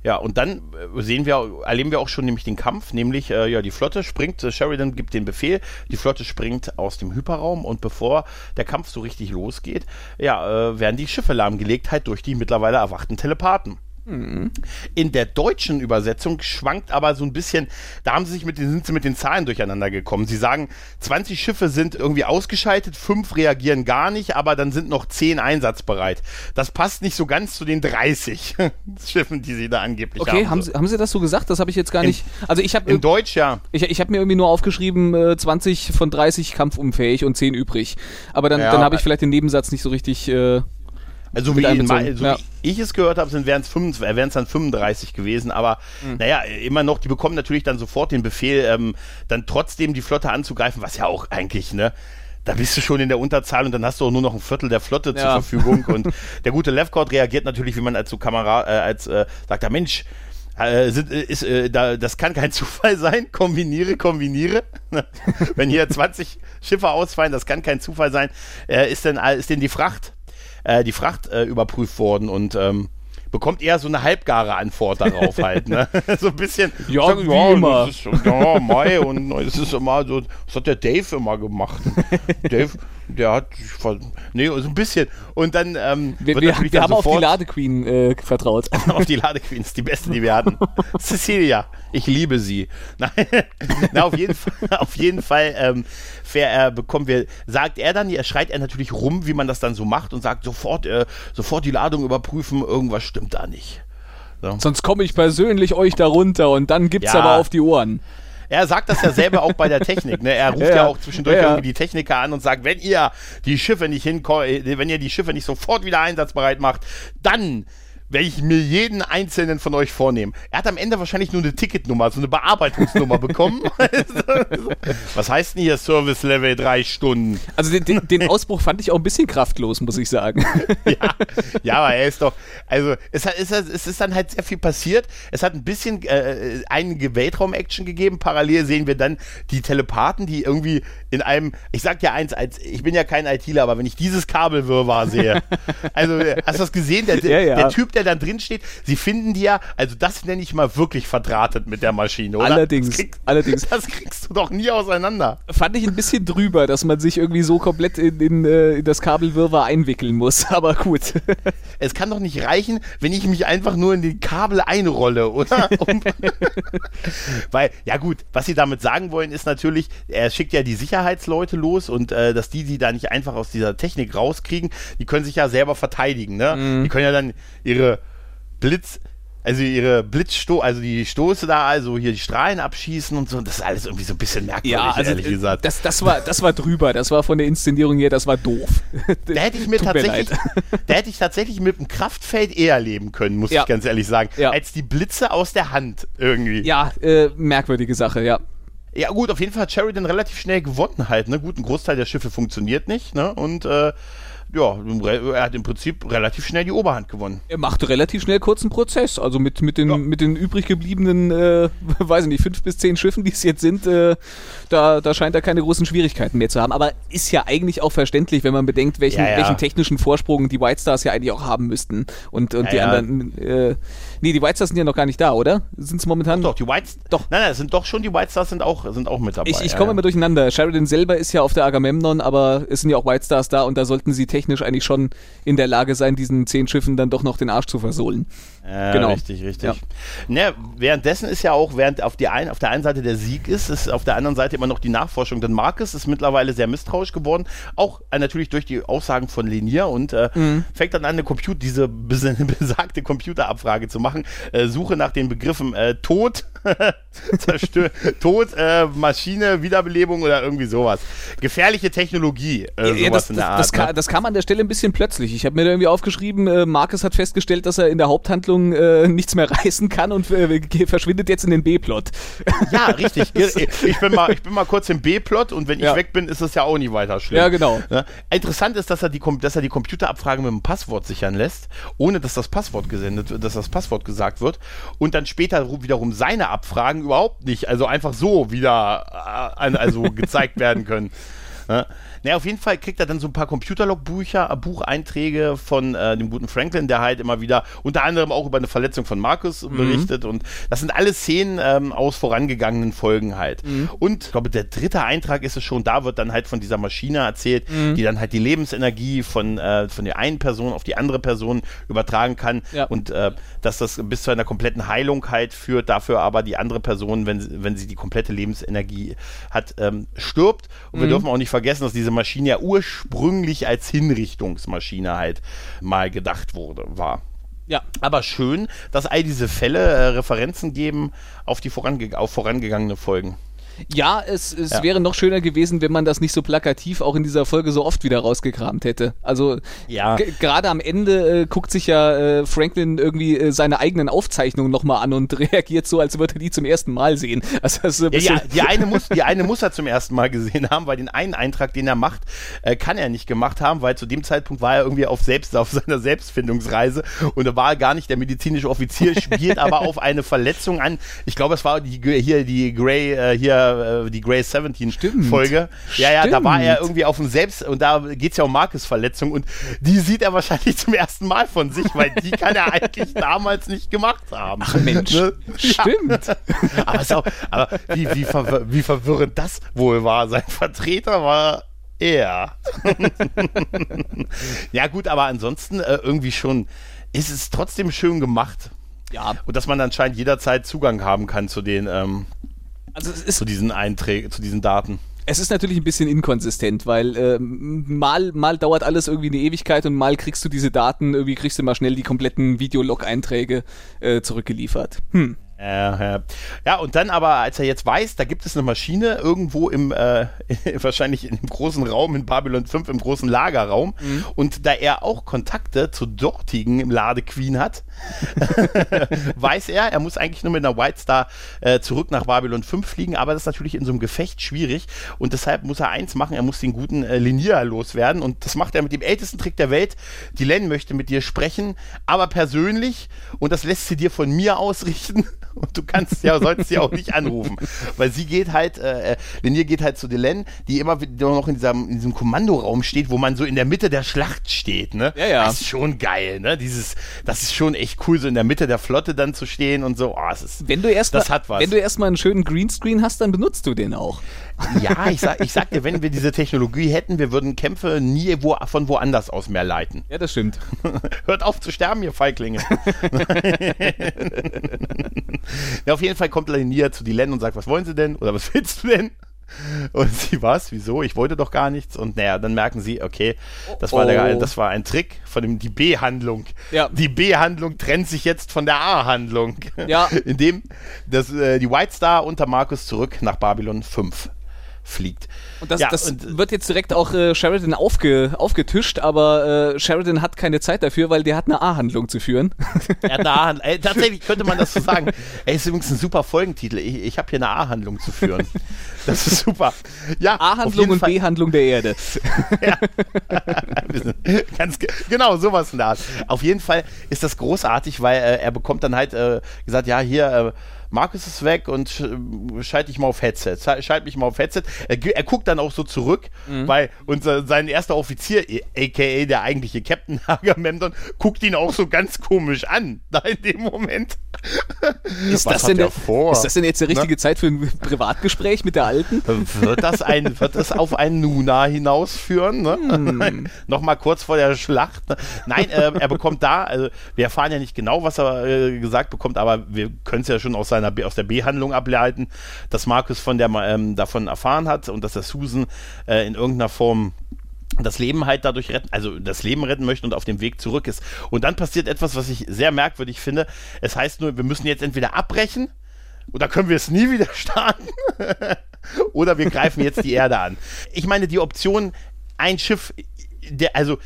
Ja, und dann äh, sehen wir, erleben wir auch schon nämlich den Kampf, nämlich äh, ja, die Flotte springt, äh, Sheridan gibt den Befehl, die Flotte springt aus dem Hyperraum und bevor der Kampf so richtig losgeht, ja, äh, werden die Schiffe lahmgelegt halt durch die mittlerweile erwachten Telepathen. In der deutschen Übersetzung schwankt aber so ein bisschen, da haben sie sich mit den, sind sie mit den Zahlen durcheinander gekommen. Sie sagen, 20 Schiffe sind irgendwie ausgeschaltet, 5 reagieren gar nicht, aber dann sind noch 10 einsatzbereit. Das passt nicht so ganz zu den 30 Schiffen, die sie da angeblich okay, haben. Okay, haben sie, haben sie das so gesagt? Das habe ich jetzt gar nicht. Also ich habe in Deutsch ja. Ich, ich habe mir irgendwie nur aufgeschrieben, 20 von 30 kampfunfähig und 10 übrig. Aber dann, ja, dann habe ich vielleicht den Nebensatz nicht so richtig. Äh also wie, in, so ja. wie ich es gehört habe, wären es dann 35 gewesen, aber mhm. naja, immer noch, die bekommen natürlich dann sofort den Befehl, ähm, dann trotzdem die Flotte anzugreifen, was ja auch eigentlich, ne? Da bist du schon in der Unterzahl und dann hast du auch nur noch ein Viertel der Flotte ja. zur Verfügung. Und der gute Lefcourt reagiert natürlich, wie man als so Kamera, äh, als äh, sagt, der Mensch, äh, sind, äh, ist, äh, da, das kann kein Zufall sein. Kombiniere, kombiniere. Wenn hier 20 Schiffe ausfallen, das kann kein Zufall sein. Äh, ist, denn, ist denn die Fracht äh, die Fracht äh, überprüft worden und ähm, bekommt eher so eine halbgare Antwort darauf halt, ne? so ein bisschen. Ja, sag, wie ja, immer. Das ist, ja, Mai und das ist immer so, das hat der Dave immer gemacht. Dave, der hat, nee, so ein bisschen. Und dann, ähm, wir, wir, wir dann haben auf die Ladequeen äh, vertraut. auf die Ladequeen ist die beste, die wir hatten. Cecilia, ich liebe sie. Nein, na, auf jeden Fall, auf jeden Fall ähm, fair, äh, bekommen wir, sagt er dann, er schreit er natürlich rum, wie man das dann so macht und sagt sofort, äh, sofort die Ladung überprüfen, irgendwas stimmt da nicht. So. Sonst komme ich persönlich euch da runter und dann gibt's ja. aber auf die Ohren. Er sagt das ja selber auch bei der Technik. Ne? Er ruft ja, ja auch zwischendurch ja. irgendwie die Techniker an und sagt, wenn ihr die Schiffe nicht hinkommt, wenn ihr die Schiffe nicht sofort wieder einsatzbereit macht, dann werde ich mir jeden einzelnen von euch vornehmen. Er hat am Ende wahrscheinlich nur eine Ticketnummer, so eine Bearbeitungsnummer bekommen. Was heißt denn hier Service Level drei Stunden? Also den, den, den, Ausbruch fand ich auch ein bisschen kraftlos, muss ich sagen. ja, ja, aber er ist doch, also es, hat, es, es ist dann halt sehr viel passiert. Es hat ein bisschen äh, einige Weltraum-Action gegeben. Parallel sehen wir dann die Telepathen, die irgendwie in einem, ich sag ja eins, als, ich bin ja kein ITler, aber wenn ich dieses Kabelwirrwarr sehe, also hast du das gesehen? Der, ja, ja. der Typ, der der dann drin steht, sie finden die ja, also das nenne ich mal wirklich verdrahtet mit der Maschine, oder? Allerdings, das kriegst, allerdings. Das kriegst du doch nie auseinander. Fand ich ein bisschen drüber, dass man sich irgendwie so komplett in, in, äh, in das Kabelwirrwarr einwickeln muss, aber gut. es kann doch nicht reichen, wenn ich mich einfach nur in die Kabel einrolle, oder? Um Weil, ja gut, was sie damit sagen wollen, ist natürlich, er schickt ja die Sicherheitsleute los und äh, dass die, die da nicht einfach aus dieser Technik rauskriegen, die können sich ja selber verteidigen, ne? Mm. Die können ja dann ihre Blitz, also ihre Blitzsto, also die Stoße da, also hier die Strahlen abschießen und so, und das ist alles irgendwie so ein bisschen merkwürdig, ja, also ehrlich gesagt. Das, das, war, das war drüber, das war von der Inszenierung her, das war doof. Da hätte ich mir Tut tatsächlich, mir da hätte ich tatsächlich mit dem Kraftfeld eher leben können, muss ja. ich ganz ehrlich sagen, ja. als die Blitze aus der Hand irgendwie. Ja, äh, merkwürdige Sache, ja. Ja, gut, auf jeden Fall hat Sheridan relativ schnell gewonnen halt, ne? Gut, ein Großteil der Schiffe funktioniert nicht, ne? Und äh, ja, er hat im Prinzip relativ schnell die Oberhand gewonnen. Er machte relativ schnell kurzen Prozess. Also mit, mit, den, ja. mit den übrig gebliebenen, äh, weiß ich nicht, fünf bis zehn Schiffen, die es jetzt sind, äh, da, da scheint er keine großen Schwierigkeiten mehr zu haben. Aber ist ja eigentlich auch verständlich, wenn man bedenkt, welchen, ja, ja. welchen technischen Vorsprung die White Stars ja eigentlich auch haben müssten. Und, und die anderen. Äh, nee, die White Stars sind ja noch gar nicht da, oder? Sind es momentan? Doch, doch, die White Doch. Nein, nein, sind doch schon, die White Stars sind auch, sind auch mit dabei. Ich, ich komme immer durcheinander. Sheridan selber ist ja auf der Agamemnon, aber es sind ja auch White Stars da und da sollten sie technisch eigentlich schon in der Lage sein, diesen zehn Schiffen dann doch noch den Arsch zu versohlen. Äh, genau. Richtig, richtig. Ja. Ne, währenddessen ist ja auch, während auf, die ein, auf der einen Seite der Sieg ist, ist auf der anderen Seite immer noch die Nachforschung. Denn Marcus ist mittlerweile sehr misstrauisch geworden, auch äh, natürlich durch die Aussagen von Lenier und äh, mhm. fängt dann an, eine Computer, diese besagte Computerabfrage zu machen machen. Äh, Suche nach den Begriffen äh, Tod, Zerstör Tod, äh, Maschine, Wiederbelebung oder irgendwie sowas. Gefährliche Technologie. Äh, ja, das, das, Art, das, kam, ne? das, kam, an der Stelle ein bisschen plötzlich. Ich habe mir da irgendwie aufgeschrieben, äh, Marcus hat festgestellt, dass er in der Haupthandlung äh, nichts mehr reißen kann und äh, verschwindet jetzt in den B-Plot. Ja, richtig. ich, bin mal, ich bin mal kurz im B-Plot und wenn ich ja. weg bin, ist es ja auch nicht weiter schlimm. Ja, genau. Ja? Interessant ist, dass er, die, dass er die Computerabfrage mit dem Passwort sichern lässt, ohne dass das Passwort gesendet, dass das Passwort gesagt wird und dann später wiederum seine Abfragen überhaupt nicht, also einfach so wieder äh, also gezeigt werden können. Ja? Naja, auf jeden Fall kriegt er dann so ein paar Computerlog-Bücher, äh, Bucheinträge von äh, dem guten Franklin, der halt immer wieder unter anderem auch über eine Verletzung von Markus mhm. berichtet. Und das sind alle Szenen ähm, aus vorangegangenen Folgen halt. Mhm. Und ich glaube, der dritte Eintrag ist es schon, da wird dann halt von dieser Maschine erzählt, mhm. die dann halt die Lebensenergie von, äh, von der einen Person auf die andere Person übertragen kann. Ja. Und äh, dass das bis zu einer kompletten Heilung halt führt, dafür aber die andere Person, wenn, wenn sie die komplette Lebensenergie hat, ähm, stirbt. Und wir mhm. dürfen auch nicht vergessen, dass diese diese Maschine ja ursprünglich als Hinrichtungsmaschine halt mal gedacht wurde, war. Ja. Aber schön, dass all diese Fälle äh, Referenzen geben auf die vorange auf vorangegangene Folgen. Ja, es, es ja. wäre noch schöner gewesen, wenn man das nicht so plakativ auch in dieser Folge so oft wieder rausgekramt hätte. Also ja. gerade am Ende äh, guckt sich ja äh, Franklin irgendwie äh, seine eigenen Aufzeichnungen nochmal an und reagiert so, als würde er die zum ersten Mal sehen. Also ja, ja, die, eine muss, die eine muss er zum ersten Mal gesehen haben, weil den einen Eintrag, den er macht, äh, kann er nicht gemacht haben, weil zu dem Zeitpunkt war er irgendwie auf, selbst, auf seiner Selbstfindungsreise und da war er gar nicht der medizinische Offizier, spielt aber auf eine Verletzung an. Ich glaube, es war die, hier die Grey, äh, hier äh, die Grey 17 Stimmt. Folge. Ja, ja, Stimmt. da war er irgendwie auf dem Selbst und da geht es ja um Marcus Verletzung und die sieht er wahrscheinlich zum ersten Mal von sich, weil die kann er eigentlich damals nicht gemacht haben. Ach Mensch, ne? stimmt. Ja. aber, auch, aber wie, wie, verwir wie verwirrend das wohl war. Sein Vertreter war er. ja gut, aber ansonsten äh, irgendwie schon ist es trotzdem schön gemacht. Ja. Und dass man anscheinend jederzeit Zugang haben kann zu den ähm, also es ist zu diesen Einträgen, zu diesen Daten. Es ist natürlich ein bisschen inkonsistent, weil äh, mal, mal dauert alles irgendwie eine Ewigkeit und mal kriegst du diese Daten, irgendwie kriegst du mal schnell die kompletten Videolog-Einträge äh, zurückgeliefert. Hm. Ja, ja. ja, und dann aber, als er jetzt weiß, da gibt es eine Maschine irgendwo im, äh, wahrscheinlich in dem großen Raum in Babylon 5, im großen Lagerraum. Mhm. Und da er auch Kontakte zu dortigen Ladequeen hat, weiß er, er muss eigentlich nur mit einer White Star äh, zurück nach Babylon 5 fliegen, aber das ist natürlich in so einem Gefecht schwierig. Und deshalb muss er eins machen, er muss den guten äh, Linia loswerden. Und das macht er mit dem ältesten Trick der Welt. Die Len möchte mit dir sprechen, aber persönlich. Und das lässt sie dir von mir ausrichten und du kannst ja, solltest sie auch nicht anrufen. Weil sie geht halt, äh, äh Linier geht halt zu Delenn, die immer noch in diesem, in diesem Kommandoraum steht, wo man so in der Mitte der Schlacht steht, ne? Ja, ja. Das ist schon geil, ne? Dieses, das ist schon echt cool, so in der Mitte der Flotte dann zu stehen und so. Oh, es ist, wenn du erst das mal, hat was. Wenn du erstmal einen schönen Greenscreen hast, dann benutzt du den auch. Ja, ich sag, ich sag dir, wenn wir diese Technologie hätten, wir würden Kämpfe nie wo, von woanders aus mehr leiten. Ja, das stimmt. Hört auf zu sterben, ihr Feiglinge. ja, auf jeden Fall kommt Lanier zu Dylan und sagt, was wollen Sie denn? Oder was willst du denn? Und sie, was? Wieso? Ich wollte doch gar nichts. Und naja, dann merken sie, okay, das war, oh. der, das war ein Trick von dem, die B-Handlung. Ja. Die B-Handlung trennt sich jetzt von der A-Handlung. Ja. Indem das, äh, die White Star unter Markus zurück nach Babylon 5 fliegt. Und das, ja, das und, wird jetzt direkt auch äh, Sheridan aufge, aufgetischt, aber äh, Sheridan hat keine Zeit dafür, weil der hat eine A-Handlung zu führen. Er hat eine A-Handlung. Tatsächlich könnte man das so sagen. Ey, ist übrigens ein super Folgentitel. Ich, ich habe hier eine A-Handlung zu führen. Das ist super. Ja, A-Handlung und B-Handlung der Erde. Ja. Ganz genau, sowas in der Art. Auf jeden Fall ist das großartig, weil äh, er bekommt dann halt äh, gesagt, ja, hier, äh, Markus ist weg und schalte dich mal auf Headset. Schalte mich mal auf Headset. Er, er guckt dann auch so zurück, mhm. weil unser, sein erster Offizier, aka der eigentliche Captain Agamemnon, guckt ihn auch so ganz komisch an, da in dem Moment. Ist, das denn, der, vor? ist das denn jetzt die richtige ne? Zeit für ein Privatgespräch mit der Alten? Wird das, ein, wird das auf einen Nuna hinausführen? Ne? Hm. Nochmal kurz vor der Schlacht. Ne? Nein, äh, er bekommt da, also wir erfahren ja nicht genau, was er äh, gesagt bekommt, aber wir können es ja schon aus seiner seiner aus der B-Handlung ableiten, dass Markus von der ähm, davon erfahren hat und dass er Susan äh, in irgendeiner Form das Leben halt dadurch retten, also das Leben retten möchte und auf dem Weg zurück ist. Und dann passiert etwas, was ich sehr merkwürdig finde. Es heißt nur, wir müssen jetzt entweder abbrechen oder können wir es nie wieder starten oder wir greifen jetzt die Erde an. Ich meine, die Option, ein Schiff, der, also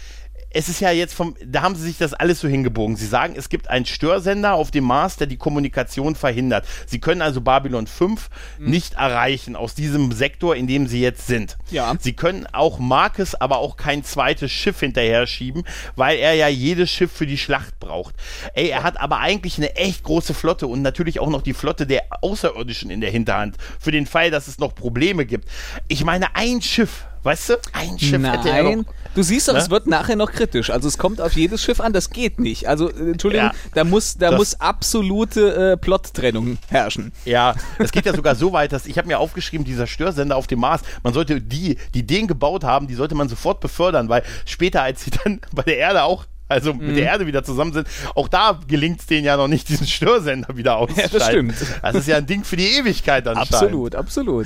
es ist ja jetzt vom, da haben sie sich das alles so hingebogen. Sie sagen, es gibt einen Störsender auf dem Mars, der die Kommunikation verhindert. Sie können also Babylon 5 mhm. nicht erreichen aus diesem Sektor, in dem sie jetzt sind. Ja. Sie können auch Marcus aber auch kein zweites Schiff hinterher schieben, weil er ja jedes Schiff für die Schlacht braucht. Ey, er hat aber eigentlich eine echt große Flotte und natürlich auch noch die Flotte der Außerirdischen in der Hinterhand. Für den Fall, dass es noch Probleme gibt. Ich meine, ein Schiff Weißt du? Ein Schiff Nein. hätte er noch. Du siehst doch, ne? es wird nachher noch kritisch. Also es kommt auf jedes Schiff an, das geht nicht. Also, äh, Entschuldigung, ja, da muss, da muss absolute äh, Plottrennung herrschen. Ja, es geht ja sogar so weit, dass ich habe mir aufgeschrieben, dieser Störsender auf dem Mars, man sollte die, die den gebaut haben, die sollte man sofort befördern, weil später, als sie dann bei der Erde auch also mit mhm. der Erde wieder zusammen sind, auch da gelingt es denen ja noch nicht, diesen Störsender wieder auszuschalten. Ja, das stimmt. Das ist ja ein Ding für die Ewigkeit anscheinend. Absolut, absolut.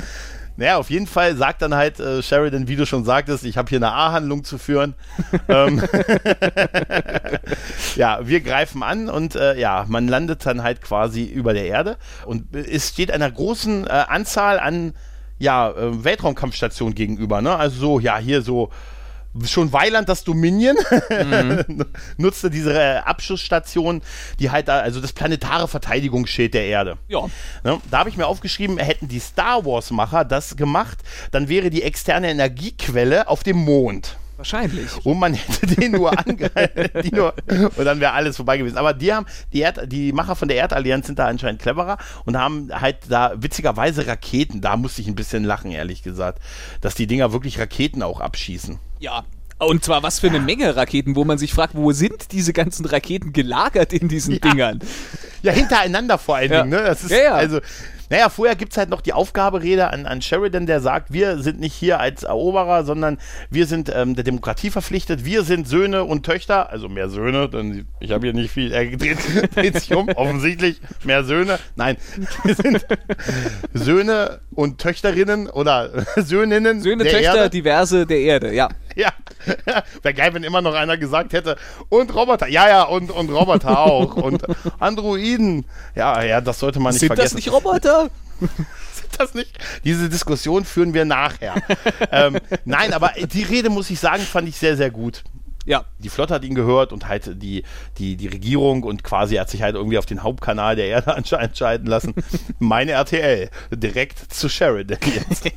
Naja, auf jeden Fall sagt dann halt äh, Sheridan, wie du schon sagtest, ich habe hier eine A-Handlung zu führen. ähm, ja, wir greifen an und äh, ja, man landet dann halt quasi über der Erde und es steht einer großen äh, Anzahl an ja, äh, Weltraumkampfstationen gegenüber. Ne? Also so, ja, hier so schon Weiland das Dominion mhm. nutzte diese äh, Abschussstation, die halt also das planetare Verteidigungsschild der Erde. Ja. Ne? Da habe ich mir aufgeschrieben, hätten die Star Wars-Macher das gemacht, dann wäre die externe Energiequelle auf dem Mond. Wahrscheinlich. Und man hätte den nur angehalten nur, und dann wäre alles vorbei gewesen. Aber die haben, die, Erd, die Macher von der Erdallianz sind da anscheinend cleverer und haben halt da witzigerweise Raketen, da musste ich ein bisschen lachen, ehrlich gesagt, dass die Dinger wirklich Raketen auch abschießen. Ja, und zwar was für eine Menge Raketen, wo man sich fragt, wo sind diese ganzen Raketen gelagert in diesen ja. Dingern? Ja, hintereinander vor allen ja. Dingen, ne? Das ist, ja, ja. Also, naja, vorher gibt es halt noch die Aufgaberede an, an Sheridan, der sagt, wir sind nicht hier als Eroberer, sondern wir sind ähm, der Demokratie verpflichtet. Wir sind Söhne und Töchter, also mehr Söhne, denn ich habe hier nicht viel, er dreht, dreht sich um, offensichtlich mehr Söhne. Nein, wir sind Söhne und Töchterinnen oder Söhninnen Söhne, Töchter, Erde. diverse der Erde, ja. Ja, wäre geil, wenn immer noch einer gesagt hätte, und Roboter, ja, ja, und, und Roboter auch, und Androiden. Ja, ja, das sollte man nicht Sind vergessen. Sind das nicht Roboter? Sind das nicht? Diese Diskussion führen wir nachher. ähm, nein, aber die Rede, muss ich sagen, fand ich sehr, sehr gut. Ja. Die Flotte hat ihn gehört und halt die, die, die Regierung und quasi hat sich halt irgendwie auf den Hauptkanal der Erde entscheiden lassen. Meine RTL, direkt zu Sheridan jetzt.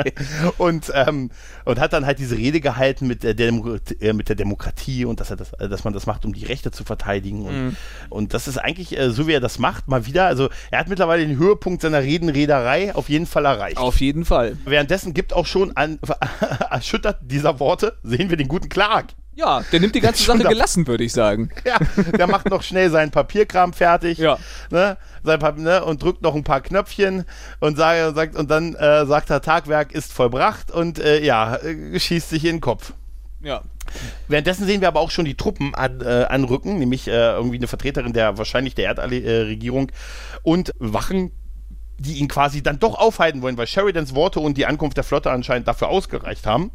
und, ähm, und hat dann halt diese Rede gehalten mit der, Demo äh, mit der Demokratie und dass, er das, dass man das macht, um die Rechte zu verteidigen. Und, mhm. und das ist eigentlich, äh, so wie er das macht, mal wieder, also er hat mittlerweile den Höhepunkt seiner Redenrederei auf jeden Fall erreicht. Auf jeden Fall. Währenddessen gibt auch schon an, erschüttert dieser Worte, sehen wir den guten Clark. Ja, der nimmt die ganze Sache gelassen, würde ich sagen. Ja, der macht noch schnell seinen Papierkram fertig. Ja. Ne, sein Pap ne, und drückt noch ein paar Knöpfchen und, sag, sagt, und dann äh, sagt er, Tagwerk ist vollbracht und äh, ja, äh, schießt sich in den Kopf. Ja. Währenddessen sehen wir aber auch schon die Truppen an, äh, anrücken, nämlich äh, irgendwie eine Vertreterin der wahrscheinlich der Erdregierung und Wachen, die ihn quasi dann doch aufhalten wollen, weil Sheridans Worte und die Ankunft der Flotte anscheinend dafür ausgereicht haben.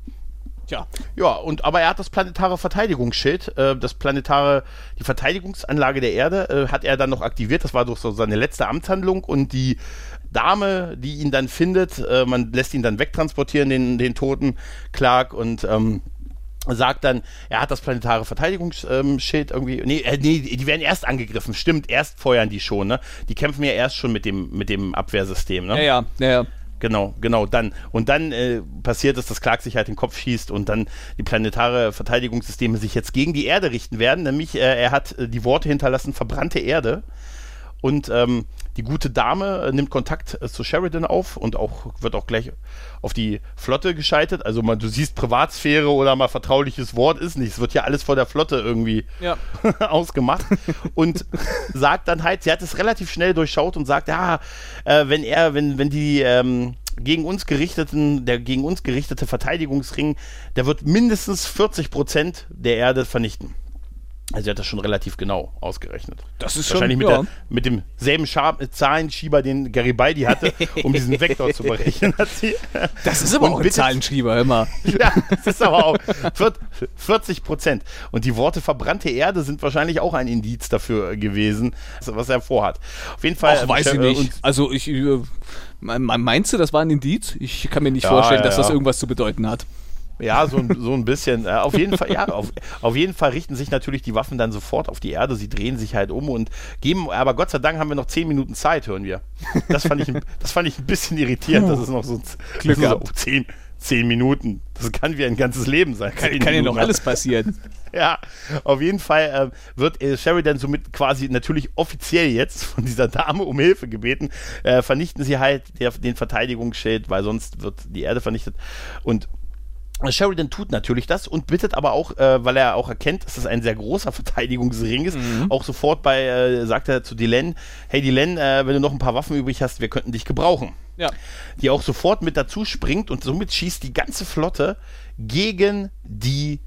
Tja. Ja, und aber er hat das planetare Verteidigungsschild, äh, das planetare, die Verteidigungsanlage der Erde, äh, hat er dann noch aktiviert. Das war doch so seine letzte Amtshandlung und die Dame, die ihn dann findet, äh, man lässt ihn dann wegtransportieren, den, den toten Clark und ähm, sagt dann, er hat das planetare Verteidigungsschild irgendwie. Nee, äh, nee, die werden erst angegriffen. Stimmt, erst feuern die schon, ne? Die kämpfen ja erst schon mit dem, mit dem Abwehrsystem, ne? Ja, ja, ja. Genau, genau, dann. Und dann äh, passiert es, dass Clark sich halt den Kopf schießt und dann die planetare Verteidigungssysteme sich jetzt gegen die Erde richten werden. Nämlich, äh, er hat äh, die Worte hinterlassen, verbrannte Erde. Und ähm, die gute Dame äh, nimmt Kontakt äh, zu Sheridan auf und auch wird auch gleich auf die Flotte geschaltet. Also man, du siehst Privatsphäre oder mal vertrauliches Wort ist nicht. Es wird ja alles vor der Flotte irgendwie ja. ausgemacht. und sagt dann halt, sie hat es relativ schnell durchschaut und sagt, ja, äh, wenn er, wenn, wenn die ähm, gegen uns gerichteten, der gegen uns gerichtete Verteidigungsring, der wird mindestens 40 Prozent der Erde vernichten. Also sie hat das schon relativ genau ausgerechnet. Das ist Wahrscheinlich schon, mit, ja. der, mit demselben Schar Zahlenschieber, den Garibaldi hatte, um diesen Vektor zu berechnen. Hat sie. Das ist aber Und auch ein Zahlenschieber, immer. Ja, das ist aber auch vier- 40 Prozent. Und die Worte verbrannte Erde sind wahrscheinlich auch ein Indiz dafür gewesen, was er vorhat. Auf jeden Fall. Ach, weiß ich äh, nicht. und- Also ich, äh, me- me- meinst du, das war ein Indiz? Ich kann mir nicht Ja, vorstellen, ja, dass das irgendwas zu bedeuten hat. Ja, so, ein- so ein bisschen. Äh, auf jeden Fall, ja, auf, auf jeden Fall richten sich natürlich die Waffen dann sofort auf die Erde. Sie drehen sich halt um und geben, aber Gott sei Dank haben wir noch 10 Minuten Zeit, hören wir. Das fand ich, ein- das fand ich ein bisschen irritierend, dass es noch so, Glück so gehabt. 10, 10 Minuten. Das kann wie ein ganzes Leben sein. Kann, 10 kann ja noch alles passieren. Ja, auf jeden Fall äh, wird äh, Sheridan somit quasi natürlich offiziell jetzt von dieser Dame um Hilfe gebeten. Äh, vernichten sie halt der, den Verteidigungsschild, weil sonst wird die Erde vernichtet. Und Sheridan tut natürlich das und bittet aber auch, äh, weil er auch erkennt, dass es ein sehr großer Verteidigungsring ist, auch sofort bei, äh, sagt er zu Dylan, hey Dylan, äh, wenn du noch ein paar Waffen übrig hast, wir könnten dich gebrauchen Ja. die auch sofort mit dazu springt und somit schießt die ganze Flotte gegen die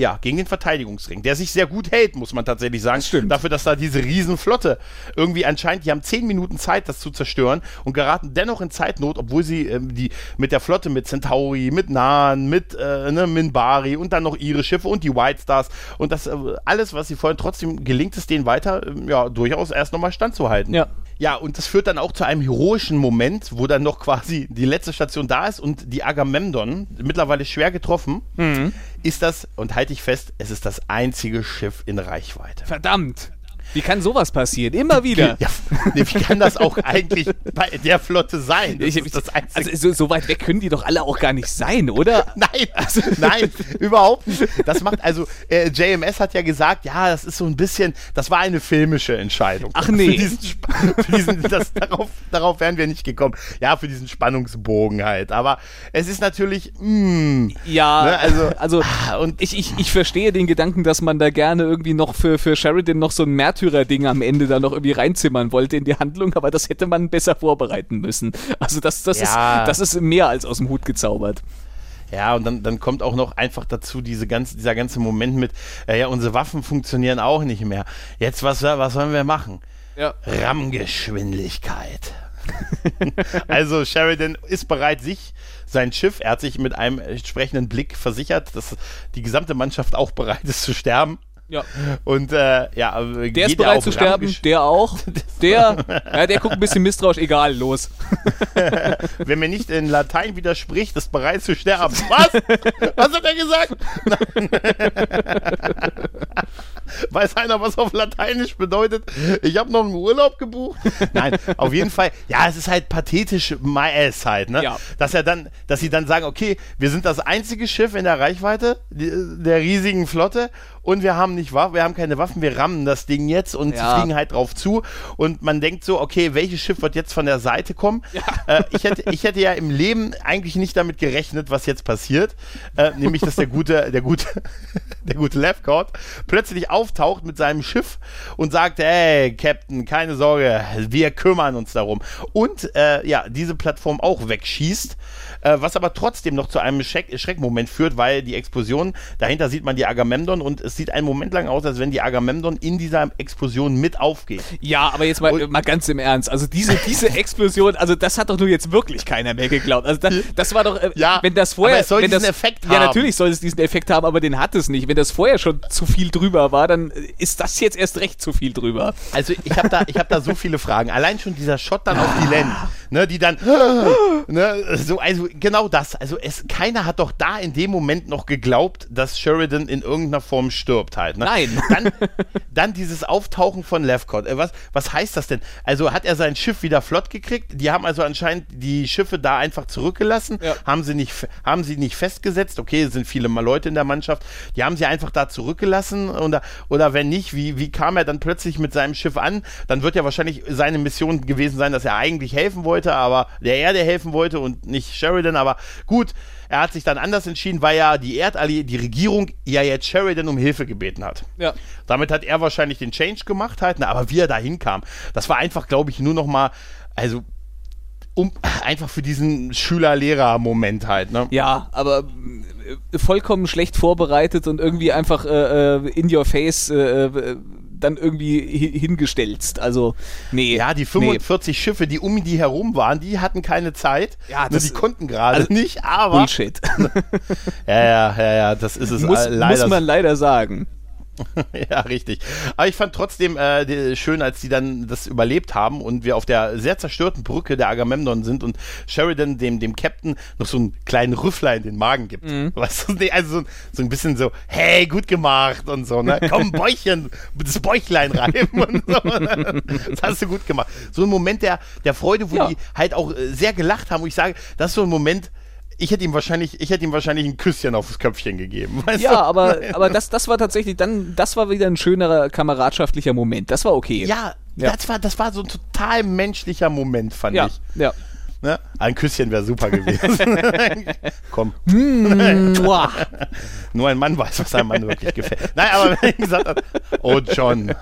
ja, gegen den Verteidigungsring, der sich sehr gut hält, muss man tatsächlich sagen. Das stimmt. Dafür, dass da diese Riesenflotte irgendwie anscheinend, die haben zehn Minuten Zeit, das zu zerstören und geraten dennoch in Zeitnot, obwohl sie ähm, die mit der Flotte, mit Centauri, mit Nahn, mit äh, ne, Minbari und dann noch ihre Schiffe und die White Stars und das äh, alles, was sie vorhin, trotzdem gelingt es denen weiter, ähm, ja, durchaus erst nochmal standzuhalten. Ja. Ja, und das führt dann auch zu einem heroischen Moment, wo dann noch quasi die letzte Station da ist und die Agamemnon, mittlerweile schwer getroffen, ist das, und halte ich fest, es ist das einzige Schiff in Reichweite. Verdammt. Wie kann sowas passieren? Immer wieder. Ja, nee, wie kann das auch eigentlich bei der Flotte sein? Das Ich- das also so, so weit weg können die doch alle auch gar nicht sein, oder? Nein, nein, überhaupt nicht. Das macht also, äh, JMS hat ja gesagt, ja, das ist so ein bisschen, das war eine filmische Entscheidung. Ach nee. Für diesen, für diesen das, darauf, darauf wären wir nicht gekommen. Ja, für diesen Spannungsbogen halt. Aber es ist natürlich, mh, Ja, Ne, also- also ah, und- ich, ich, ich verstehe den Gedanken, dass man da gerne irgendwie noch für, für Sheridan noch so ein Märtyrer-Ding am Ende da noch irgendwie reinzimmern wollte in die Handlung, aber das hätte man besser vorbereiten müssen. Also das, das, Ja. ist, das ist mehr als aus dem Hut gezaubert. Ja, und dann, dann kommt auch noch einfach dazu diese ganze, dieser ganze Moment mit, äh, ja, unsere Waffen funktionieren auch nicht mehr. Jetzt, was, was sollen wir machen? Ja. Rammgeschwindigkeit. also Sheridan ist bereit, sich, sein Schiff, er hat sich mit einem entsprechenden Blick versichert, dass die gesamte Mannschaft auch bereit ist zu sterben. Ja. Und äh, ja, Der ist er bereit zu sterben, der auch. Der, ja, der guckt ein bisschen misstrauisch, egal, los. Wer mir nicht in Latein widerspricht, ist bereit zu sterben. Was? Was hat er gesagt? Weiß einer, was auf Lateinisch bedeutet? Ich habe noch einen Urlaub gebucht. Nein, auf jeden Fall. Ja, es ist halt pathetisch, my ass halt, ne? Ja. Dass er dann, dass sie dann sagen, okay, wir sind das einzige Schiff in der Reichweite der riesigen Flotte und wir haben nicht Waffen, wir haben keine Waffen, wir rammen das Ding jetzt und Ja. fliegen halt drauf zu und man denkt so, okay, welches Schiff wird jetzt von der Seite kommen? Äh, ich, hätte, ich hätte ja im Leben eigentlich nicht damit gerechnet, was jetzt passiert, äh, nämlich dass der gute, der gute, der gute Lefcourt plötzlich auftaucht mit seinem Schiff und sagt, hey, Captain, keine Sorge, wir kümmern uns darum. Und äh, ja, diese Plattform auch wegschießt, äh, was aber trotzdem noch zu einem Schreck Schreckmoment führt, weil die Explosion, dahinter sieht man die Agamemnon und es sieht einen Moment lang aus, als wenn die Agamemnon in dieser Explosion mit aufgeht. Ja, aber jetzt mal, Und- mal ganz im Ernst. Also diese, diese Explosion, also das hat doch nur jetzt wirklich keiner mehr geglaubt. Also das, das war doch, äh, Ja, wenn das vorher, aber es soll wenn diesen das, Effekt Ja, haben. natürlich soll es diesen Effekt haben, aber den hat es nicht. Wenn das vorher schon zu viel drüber war, dann äh, ist das jetzt erst recht zu viel drüber. Also ich habe da, ich hab da so viele Fragen. Allein schon dieser Shot dann auf die Len, ne, die dann, ne, so, also genau das. Also es, keiner hat doch da in dem Moment noch geglaubt, dass Sheridan in irgendeiner Form stirbt halt. Ne? Nein. Dann, dann dieses Auftauchen von Lefcott. Äh, was, was heißt das denn? Also hat er sein Schiff wieder flott gekriegt? Die haben also anscheinend die Schiffe da einfach zurückgelassen, Ja. haben sie nicht, haben sie nicht festgesetzt. Okay, es sind viele Leute in der Mannschaft. Die haben sie einfach da zurückgelassen oder, oder wenn nicht, wie, wie kam er dann plötzlich mit seinem Schiff an? Dann wird ja wahrscheinlich seine Mission gewesen sein, dass er eigentlich helfen wollte, aber der Erde helfen wollte und nicht Sheridan. Aber gut, er hat sich dann anders entschieden, weil ja die Erdalliierte, die Regierung ja jetzt Sheridan um Hilfe gebeten hat. Ja. Damit hat er wahrscheinlich den Change gemacht halt, ne, aber wie er da hinkam, das war einfach, glaube ich, nur noch mal, also um, einfach für diesen Schüler-Lehrer-Moment halt, ne? Ja, aber äh, vollkommen schlecht vorbereitet und irgendwie einfach äh, äh in your face äh, äh dann irgendwie hingestellt. Also, nee. Ja, die 45 nee. Schiffe, die um die herum waren, die hatten keine Zeit. Ja, das, die konnten gerade also nicht, aber. Bullshit. ja, ja, ja, ja, das ist es muss, leider. Muss man leider sagen. ja, richtig. Aber ich fand trotzdem äh, schön, als die dann das überlebt haben und wir auf der sehr zerstörten Brücke der Agamemnon sind und Sheridan dem, dem Captain noch so einen kleinen Rüffler in den Magen gibt. Mhm. Weißt du, also so, so, ein bisschen so, hey, gut gemacht und so, ne? Komm, Bäuchchen, das Bäuchlein reiben und so. Ne? Das hast du gut gemacht. So ein Moment der, der Freude, wo ja. die halt auch äh, sehr gelacht haben, wo ich sage, das ist so ein Moment, ich hätte ihm wahrscheinlich, ich hätte ihm wahrscheinlich ein Küsschen aufs Köpfchen gegeben. ja, du? aber, aber das, das war tatsächlich dann, das war wieder ein schönerer kameradschaftlicher Moment. Das war okay. Ja, ja. Das, war, das war so ein total menschlicher Moment, fand ja, ich. Ja. Ne? Ein Küsschen wäre super gewesen. Komm. Mm, Nur ein Mann weiß, was einem Mann wirklich gefällt. Nein, aber wenn ich gesagt habe, oh John.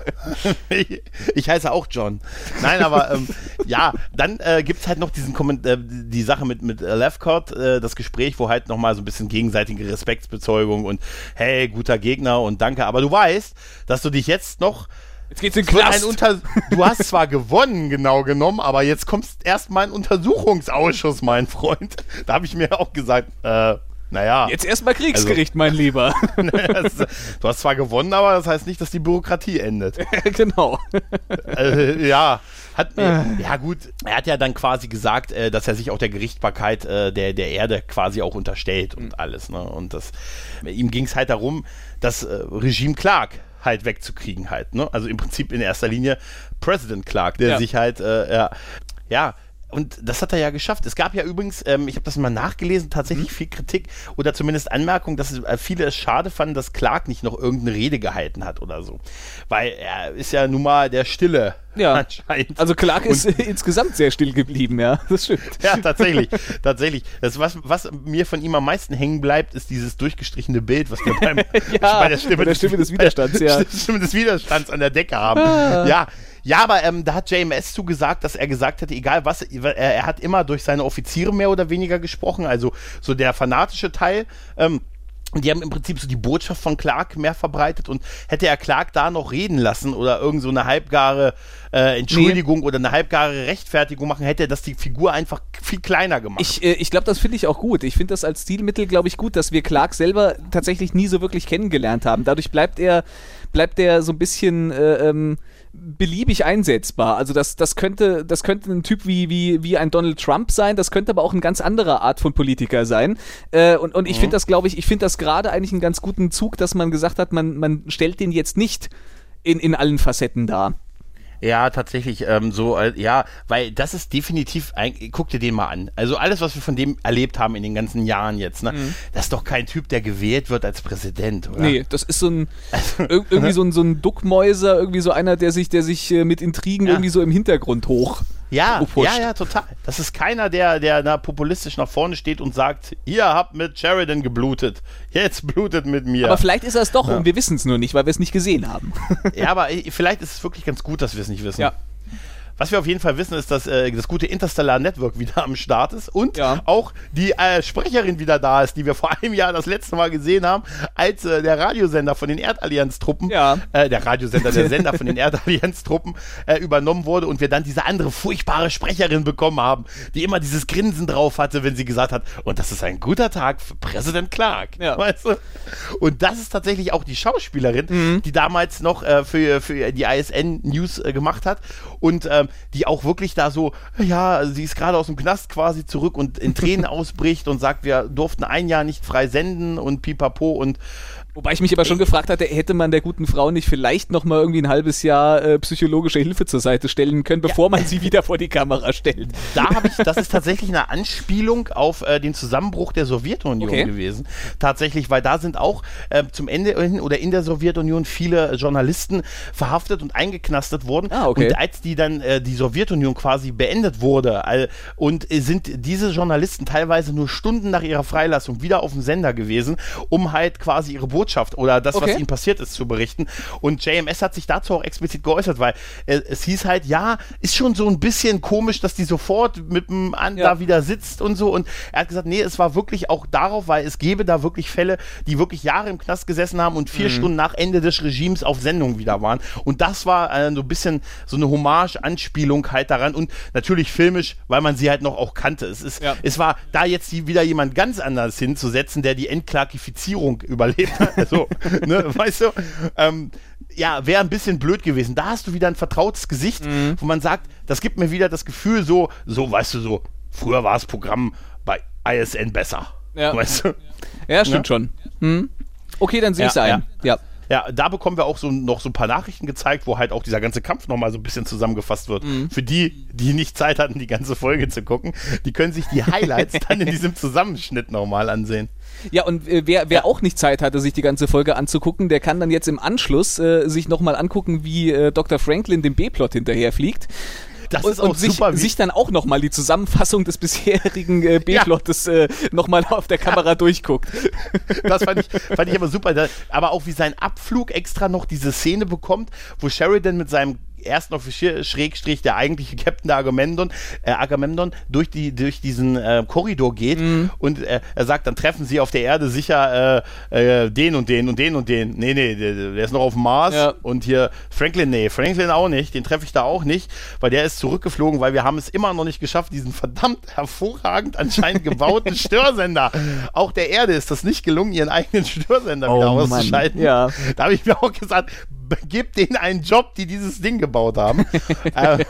ich, ich, heiße auch John. Nein, aber ähm, ja, dann äh, gibt es halt noch diesen Komment äh, die Sache mit, mit Lefcott, äh, das Gespräch, wo halt nochmal so ein bisschen gegenseitige Respektsbezeugung und hey, guter Gegner und danke. Aber du weißt, dass du dich jetzt noch Jetzt geht's in den Knast. du hast zwar gewonnen, genau genommen, aber jetzt kommst erstmal ein Untersuchungsausschuss, mein Freund. Da habe ich mir auch gesagt, äh, naja. Jetzt erstmal Kriegsgericht, also, mein Lieber. du hast zwar gewonnen, aber das heißt nicht, dass die Bürokratie endet. genau. Äh, ja. Hat, äh, ja gut, er hat ja dann quasi gesagt, äh, dass er sich auch der Gerichtbarkeit äh, der, der Erde quasi auch unterstellt und mhm. alles. Ne? Und das, ihm ging es halt darum, das äh, Regime Clark halt wegzukriegen halt. Ne? Also im Prinzip in erster Linie President Clark, der ja. sich halt, äh, ja, ja, und das hat er ja geschafft. Es gab ja übrigens, ähm, ich habe das mal nachgelesen, tatsächlich mhm. viel Kritik oder zumindest Anmerkung, dass es, äh, viele es schade fanden, dass Clark nicht noch irgendeine Rede gehalten hat oder so. Weil er ist ja nun mal der Stille ja. anscheinend. Also Clark ist insgesamt sehr still geblieben, ja. Das stimmt. Ja, tatsächlich. tatsächlich. Das, was, was mir von ihm am meisten hängen bleibt, ist dieses durchgestrichene Bild, was wir beim, ja, bei der Stimme, der Stimme des, des Widerstands, ja. Stimme des Widerstands an der Decke haben. Ah. Ja, ja, aber ähm, da hat JMS zugesagt, dass er gesagt hätte, egal was, er, er, hat immer durch seine Offiziere mehr oder weniger gesprochen, also so der fanatische Teil. Ähm, die haben im Prinzip so die Botschaft von Clark mehr verbreitet und hätte er Clark da noch reden lassen oder irgend so eine halbgare äh, Entschuldigung nee. oder eine halbgare Rechtfertigung machen, hätte er das die Figur einfach viel kleiner gemacht. Ich, äh, ich glaube, das finde ich auch gut. Ich finde das als Stilmittel, glaube ich, gut, dass wir Clark selber tatsächlich nie so wirklich kennengelernt haben. Dadurch bleibt er, bleibt er so ein bisschen äh, ähm, beliebig einsetzbar. Also das, das, könnte, das könnte ein Typ wie, wie, wie ein Donald Trump sein, das könnte aber auch eine ganz andere Art von Politiker sein. Äh, und, und ich mhm. finde das, glaube ich, ich finde das gerade eigentlich einen ganz guten Zug, dass man gesagt hat, man, man stellt den jetzt nicht in, in allen Facetten dar. Ja, tatsächlich, ähm, so, äh, ja, weil das ist definitiv, ein, guck dir den mal an. Also alles, was wir von dem erlebt haben in den ganzen Jahren jetzt, ne, mhm. das ist doch kein Typ, der gewählt wird als Präsident, oder? Nee, das ist so ein, also, irgendwie so ein, so ein Duckmäuser, irgendwie so einer, der sich, der sich äh, mit Intrigen ja. irgendwie so im Hintergrund hoch ja, ja, ja, total. Das ist keiner, der, der da populistisch nach vorne steht und sagt, ihr habt mit Sheridan geblutet, jetzt blutet mit mir. Aber vielleicht ist er es doch ja. und wir wissen es nur nicht, weil wir es nicht gesehen haben. ja, aber vielleicht ist es wirklich ganz gut, dass wir es nicht wissen. Ja. Was wir auf jeden Fall wissen, ist, dass äh, das gute Interstellar Network wieder am Start ist und ja. auch die äh, Sprecherin wieder da ist, die wir vor einem Jahr das letzte Mal gesehen haben, als äh, der Radiosender von den Erdallianz-Truppen, ja. Äh, der Radiosender, der Sender von den Erdallianz-Truppen äh, übernommen wurde und wir dann diese andere furchtbare Sprecherin bekommen haben, die immer dieses Grinsen drauf hatte, wenn sie gesagt hat, und das ist ein guter Tag für Präsident Clark. Ja. Weißt du? Und das ist tatsächlich auch die Schauspielerin, mhm. die damals noch äh, für, für die ISN News gemacht hat und ähm, die auch wirklich da so, ja, sie ist gerade aus dem Knast quasi zurück und in Tränen ausbricht und sagt, wir durften ein Jahr nicht frei senden und pipapo und Wobei ich mich aber schon gefragt hatte, hätte man der guten Frau nicht vielleicht noch mal irgendwie ein halbes Jahr äh, psychologische Hilfe zur Seite stellen können, bevor ja. man sie wieder vor die Kamera stellt. Da habe ich, das ist tatsächlich eine Anspielung auf äh, den Zusammenbruch der Sowjetunion okay. gewesen. Tatsächlich, weil da sind auch äh, zum Ende hin oder in der Sowjetunion viele Journalisten verhaftet und eingeknastet worden. Ah, okay. Und als die dann äh, die Sowjetunion quasi beendet wurde und äh, sind diese Journalisten teilweise nur Stunden nach ihrer Freilassung wieder auf dem Sender gewesen, um halt quasi ihre Botschaft Botschaft oder das, Okay. was ihnen passiert ist, zu berichten. Und JMS hat sich dazu auch explizit geäußert, weil äh, es hieß halt, ja, ist schon so ein bisschen komisch, dass die sofort mit dem an Ja. da wieder sitzt und so. Und er hat gesagt, nee, es war wirklich auch darauf, weil es gäbe da wirklich Fälle, die wirklich Jahre im Knast gesessen haben und vier Stunden nach Ende des Regimes auf Sendung wieder waren. Und das war äh, so ein bisschen so eine Hommage, Anspielung halt daran und natürlich filmisch, weil man sie halt noch auch kannte. Es, ist, Ja. es war da jetzt die, wieder jemand ganz anders hinzusetzen, der die Entklarifizierung überlebt hat. Also, ne, weißt du? Ähm, ja, wäre ein bisschen blöd gewesen. Da hast du wieder ein vertrautes Gesicht, wo man sagt, das gibt mir wieder das Gefühl, so, so, weißt du, so, früher war das Programm bei ISN besser. Ja. Weißt du? Ja, stimmt schon. Hm? Okay, dann sehe Ja, ich es ein. Ja. Ja, da bekommen wir auch so noch so ein paar Nachrichten gezeigt, wo halt auch dieser ganze Kampf nochmal so ein bisschen zusammengefasst wird. Für die, die nicht Zeit hatten, die ganze Folge zu gucken, die können sich die Highlights dann in diesem Zusammenschnitt nochmal ansehen. Ja, und äh, wer, wer auch nicht Zeit hatte, sich die ganze Folge anzugucken, der kann dann jetzt im Anschluss äh, sich nochmal angucken, wie äh, Dr. Franklin dem B-Plot hinterherfliegt. Das und, ist auch und sich, super. sich dann auch nochmal die Zusammenfassung des bisherigen äh, B-Plottes äh, nochmal auf der Kamera durchguckt. Das fand ich, fand ich aber super. Aber auch wie sein Abflug extra noch diese Szene bekommt, wo Sheridan mit seinem ersten Offizier, Schrägstrich, der eigentliche Captain der Agamemnon, äh, Agamemnon durch, die, durch diesen äh, Korridor geht und äh, er sagt, dann treffen sie auf der Erde sicher äh, äh, den und den und den und den. Nee, nee, der, der ist noch auf dem Mars Ja. und hier Franklin, nee, Franklin auch nicht, den treffe ich da auch nicht, weil der ist zurückgeflogen, weil wir haben es immer noch nicht geschafft, diesen verdammt hervorragend anscheinend gebauten Störsender. Auch der Erde ist das nicht gelungen, ihren eigenen Störsender wieder Oh Mann, auszuschalten. ja. Da habe ich mir auch gesagt, gebt denen einen Job, die dieses Ding gebaut haben. äh,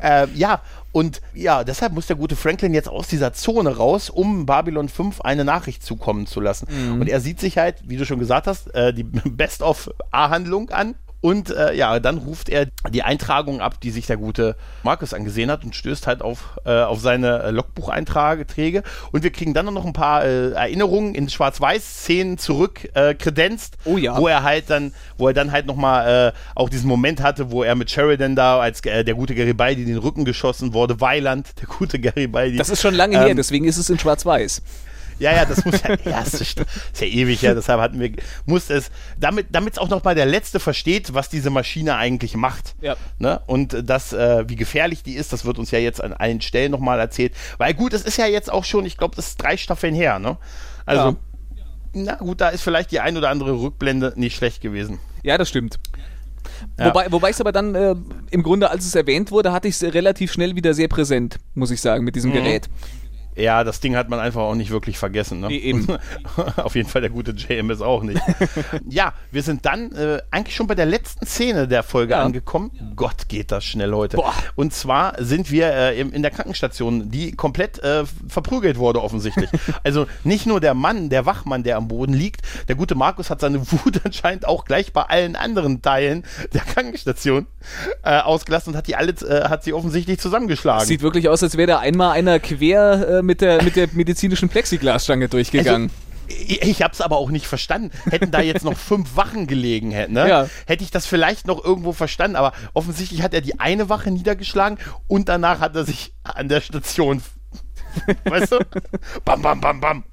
äh, ja, und ja, deshalb muss der gute Franklin jetzt aus dieser Zone raus, um Babylon 5 eine Nachricht zukommen zu lassen. Mhm. Und er sieht sich halt, wie du schon gesagt hast, äh, die Best-of-A-Handlung an. Und äh, ja, dann ruft er die Eintragung ab, die sich der gute Markus angesehen hat und stößt halt auf, äh, auf seine äh, Logbucheinträge. Und wir kriegen dann noch ein paar äh, Erinnerungen in Schwarz-Weiß-Szenen zurück äh, kredenzt, Oh ja. wo er halt dann, wo er dann halt nochmal äh, auch diesen Moment hatte, wo er mit Sheridan da, als äh, der gute Garibaldi in den Rücken geschossen wurde, Weiland, der gute Garibaldi. Das ist schon lange her, Ähm, deswegen ist es in Schwarz-Weiß. Ja, ja, das muss ja, ja, das ist, ja ewig her, deshalb hatten wir, muss es, damit es auch noch mal der Letzte versteht, was diese Maschine eigentlich macht. Ja. Ne? Und das, äh, wie gefährlich die ist, das wird uns ja jetzt an allen Stellen nochmal erzählt. Weil gut, es ist ja jetzt auch schon, ich glaube, das ist drei Staffeln her, ne? Also, Ja. na gut, da ist vielleicht die ein oder andere Rückblende nicht schlecht gewesen. Ja, das stimmt. Ja. Wobei, wobei ich es aber dann äh, im Grunde, als es erwähnt wurde, hatte ich es relativ schnell wieder sehr präsent, muss ich sagen, mit diesem Mhm. Gerät. Ja, das Ding hat man einfach auch nicht wirklich vergessen. Ne? Nee, eben. Auf jeden Fall der gute JMS auch nicht. ja, wir sind dann äh, eigentlich schon bei der letzten Szene der Folge Ja. angekommen. Gott, geht das schnell heute. Boah. Und zwar sind wir äh, im, in der Krankenstation, die komplett äh, verprügelt wurde offensichtlich. also nicht nur der Mann, der Wachmann, der am Boden liegt. Der gute Markus hat seine Wut anscheinend auch gleich bei allen anderen Teilen der Krankenstation äh, ausgelassen und hat die alle, äh, hat sie offensichtlich zusammengeschlagen. Sieht wirklich aus, als wäre da einmal einer quer äh, mit, der, mit der medizinischen Plexiglasstange durchgegangen. Ich, ich habe es aber auch nicht verstanden. Hätten da jetzt noch fünf Wachen gelegen, ne? Ja. hätte ich das vielleicht noch irgendwo verstanden. Aber offensichtlich hat er die eine Wache niedergeschlagen und danach hat er sich an der Station, weißt du, bam, bam, bam, bam.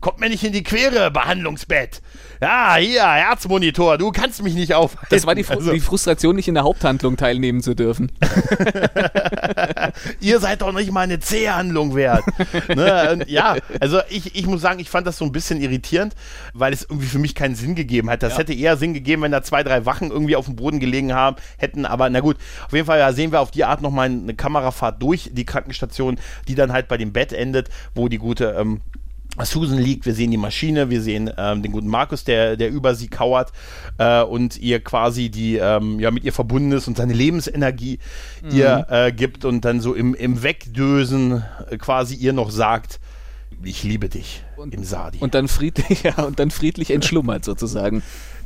Kommt mir nicht in die Quere, Behandlungsbett. Ja, hier, Herzmonitor, du kannst mich nicht aufhalten. das war die, Fru Also, die Frustration, nicht in der Haupthandlung teilnehmen zu dürfen. ihr seid doch nicht mal eine C-Handlung wert. ne? ja, also ich, ich muss sagen, ich fand das so ein bisschen irritierend, weil es irgendwie für mich keinen Sinn gegeben hat. Das Ja. hätte eher Sinn gegeben, wenn da zwei, drei Wachen irgendwie auf dem Boden gelegen haben, hätten, aber na gut, auf jeden Fall ja, sehen wir auf die Art nochmal eine Kamerafahrt durch die Krankenstation, die dann halt bei dem Bett endet, wo die gute ähm, Susan liegt, wir sehen die Maschine, wir sehen ähm, den guten Markus, der, der über sie kauert äh, und ihr quasi die, ähm, ja, mit ihr verbunden ist und seine Lebensenergie ihr äh, gibt und dann so im, im Wegdösen äh, quasi ihr noch sagt, ich liebe dich Und- im Sadi. Und dann friedlich, ja, und dann friedlich entschlummert sozusagen.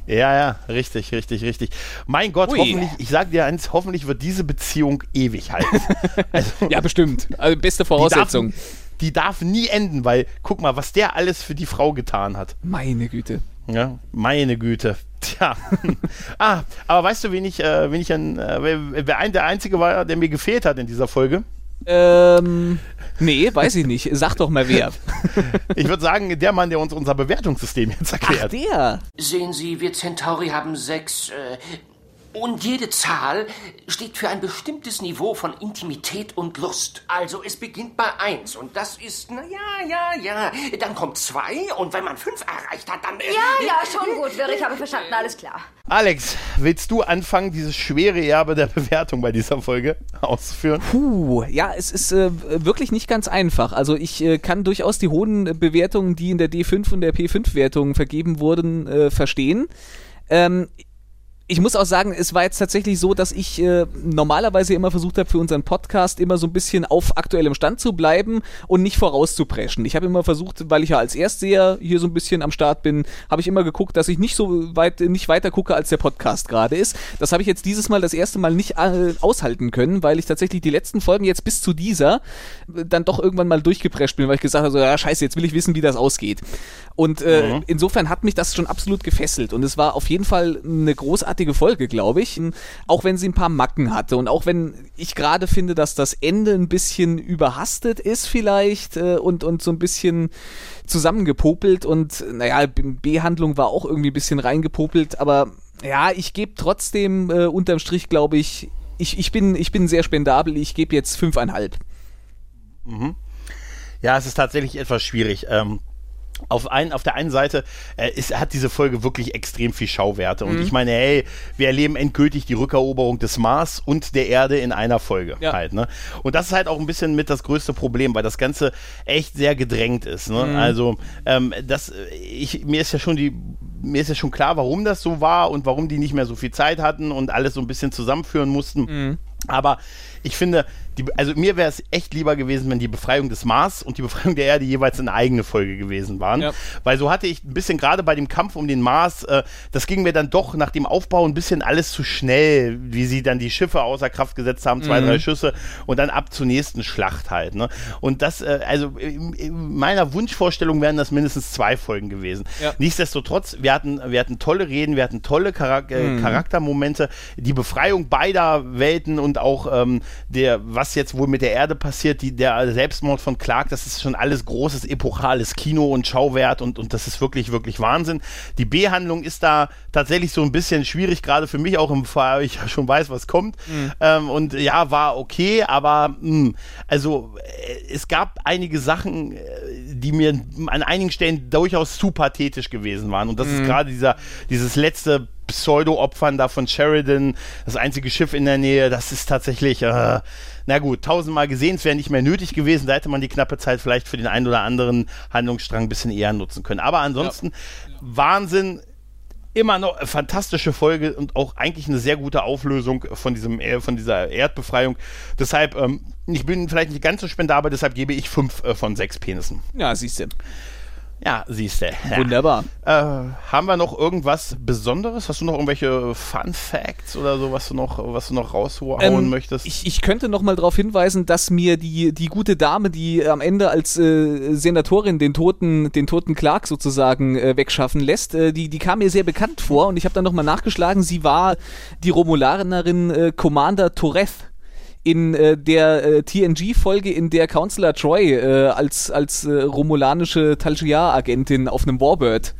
ja, ja, richtig, richtig, richtig. Mein Gott, Ui. hoffentlich, ich sage dir eins, hoffentlich wird diese Beziehung ewig halten. also, Ja, bestimmt. Also beste Voraussetzung. Die darf nie enden, weil guck mal, was der alles für die Frau getan hat. Meine Güte. Ja, meine Güte. Tja. ah, aber weißt du, wen ich, äh, wen ich an, äh, wer, wer ein, der Einzige war, der mir gefehlt hat in dieser Folge? Ähm, nee, weiß ich nicht. Sag doch mal wer. Ich würde sagen, der Mann, der uns unser Bewertungssystem jetzt erklärt. Ach, der. Sehen Sie, wir Centauri haben sechs. Äh, und jede Zahl steht für ein bestimmtes Niveau von Intimität und Lust. Also es beginnt bei eins und das ist, na ja, ja, ja. Dann kommt zwei und wenn man fünf erreicht hat, dann... Ja, ja, schon gut, Wirr, ich habe verstanden, alles klar. Alex, willst du anfangen, dieses schwere Erbe der Bewertung bei dieser Folge auszuführen? Puh, ja, es ist äh, wirklich nicht ganz einfach. Also ich äh, kann durchaus die hohen Bewertungen, die in der D5 und der P5-Wertung vergeben wurden, äh, verstehen. Ähm, ich muss auch sagen, es war jetzt tatsächlich so, dass ich äh, normalerweise immer versucht habe, für unseren Podcast immer so ein bisschen auf aktuellem Stand zu bleiben und nicht vorauszupreschen. Ich habe immer versucht, weil ich ja als Erstseher hier so ein bisschen am Start bin, habe ich immer geguckt, dass ich nicht so weit, nicht weiter gucke, als der Podcast gerade ist. Das habe ich jetzt dieses Mal das erste Mal nicht äh, aushalten können, weil ich tatsächlich die letzten Folgen jetzt bis zu dieser äh, dann doch irgendwann mal durchgeprescht bin, weil ich gesagt habe, so, ja scheiße, jetzt will ich wissen, wie das ausgeht. Und äh, mhm. insofern hat mich das schon absolut gefesselt und es war auf jeden Fall eine großartige Folge, glaube ich. Auch wenn sie ein paar Macken hatte und auch wenn ich gerade finde, dass das Ende ein bisschen überhastet ist vielleicht äh, und, und so ein bisschen zusammengepopelt und naja, Behandlung war auch irgendwie ein bisschen reingepopelt, aber ja, ich gebe trotzdem äh, unterm Strich, glaube ich, ich, ich, bin, ich bin sehr spendabel, ich gebe jetzt fünfeinhalb. Mhm. Ja, es ist tatsächlich etwas schwierig. Ähm, auf, ein, auf der einen Seite äh, ist, hat diese Folge wirklich extrem viel Schauwerte. Und mhm. ich meine, hey, wir erleben endgültig die Rückeroberung des Mars und der Erde in einer Folge ja. halt. Ne? Und das ist halt auch ein bisschen mit das größte Problem, weil das Ganze echt sehr gedrängt ist. Ne? Mhm. Also, ähm, das, ich, mir ist ja schon die, mir ist ja schon klar, warum das so war und warum die nicht mehr so viel Zeit hatten und alles so ein bisschen zusammenführen mussten. Mhm. Aber ich finde, die, also mir wäre es echt lieber gewesen, wenn die Befreiung des Mars und die Befreiung der Erde jeweils eine eigene Folge gewesen waren. Ja. Weil so hatte ich ein bisschen gerade bei dem Kampf um den Mars, äh, das ging mir dann doch nach dem Aufbau ein bisschen alles zu schnell, wie sie dann die Schiffe außer Kraft gesetzt haben, zwei, mhm. drei Schüsse und dann ab zur nächsten Schlacht halt. Ne? Und das, äh, also in, in, meiner Wunschvorstellung wären das mindestens zwei Folgen gewesen. Ja. Nichtsdestotrotz, wir hatten, wir hatten tolle Reden, wir hatten tolle Charak äh, mhm. Charaktermomente, die Befreiung beider Welten und auch ähm, der, was jetzt wohl mit der Erde passiert, die, der Selbstmord von Clark, das ist schon alles großes, epochales Kino und Schauwert und, und das ist wirklich, wirklich Wahnsinn. Die B-Handlung ist da tatsächlich so ein bisschen schwierig, gerade für mich auch im Fall, ich schon weiß, was kommt. Mhm. Ähm, und ja, war okay, aber mh, hm, also äh, es gab einige Sachen, äh, die mir an einigen Stellen durchaus zu pathetisch gewesen waren. Und das mhm. ist gerade dieser, dieses letzte Pseudo-Opfern da von Sheridan, das einzige Schiff in der Nähe, das ist tatsächlich, äh, na gut, tausendmal gesehen, es wäre nicht mehr nötig gewesen, da hätte man die knappe Zeit vielleicht für den einen oder anderen Handlungsstrang ein bisschen eher nutzen können. Aber ansonsten, ja. Wahnsinn, immer noch eine fantastische Folge und auch eigentlich eine sehr gute Auflösung von diesem von dieser Erdbefreiung. Deshalb, ähm, ich bin vielleicht nicht ganz so spendabel, deshalb gebe ich fünf äh, von sechs Penissen. Ja, siehst du. Ja, siehst du. Ja. Wunderbar. Äh, haben wir noch irgendwas Besonderes? Hast du noch irgendwelche Fun Facts oder so, was du noch, was du noch raushauen ähm, möchtest? Ich, ich könnte noch mal darauf hinweisen, dass mir die, die gute Dame, die am Ende als äh, Senatorin den toten, den toten Clark sozusagen äh, wegschaffen lässt, äh, die, die kam mir sehr bekannt vor und ich habe dann noch mal nachgeschlagen. Sie war die Romulanerin äh, Commander Toreth in äh, der äh, TNG-Folge, in der Counselor Troy äh, als, als äh, romulanische Talgiar-Agentin auf einem Warbird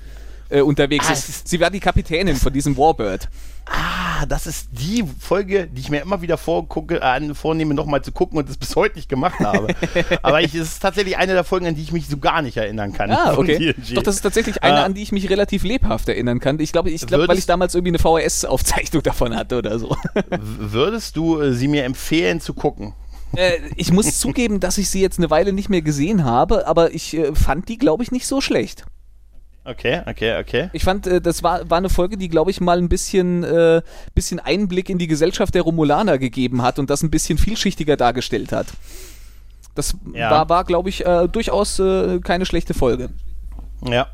äh, unterwegs ah, ist. Sie war die Kapitänin von diesem Warbird. Ah, das ist die Folge, die ich mir immer wieder vorgucke, äh, vornehme, nochmal zu gucken und das bis heute nicht gemacht habe. Aber ich, es ist tatsächlich eine der Folgen, an die ich mich so gar nicht erinnern kann. Ah, okay. Doch, das ist tatsächlich eine, äh, an die ich mich relativ lebhaft erinnern kann. Ich glaube, ich glaube, weil ich damals irgendwie eine VHS-Aufzeichnung davon hatte oder so. Würdest du äh, sie mir empfehlen zu gucken? Äh, ich muss zugeben, dass ich sie jetzt eine Weile nicht mehr gesehen habe, aber ich äh, fand die, glaube ich, nicht so schlecht. Okay, okay, okay. Ich fand, äh, das war, war eine Folge, die, glaube ich, mal ein bisschen, äh, bisschen Einblick in die Gesellschaft der Romulaner gegeben hat und das ein bisschen vielschichtiger dargestellt hat. Das ja. war, war glaube ich, äh, durchaus äh, keine schlechte Folge. Ja.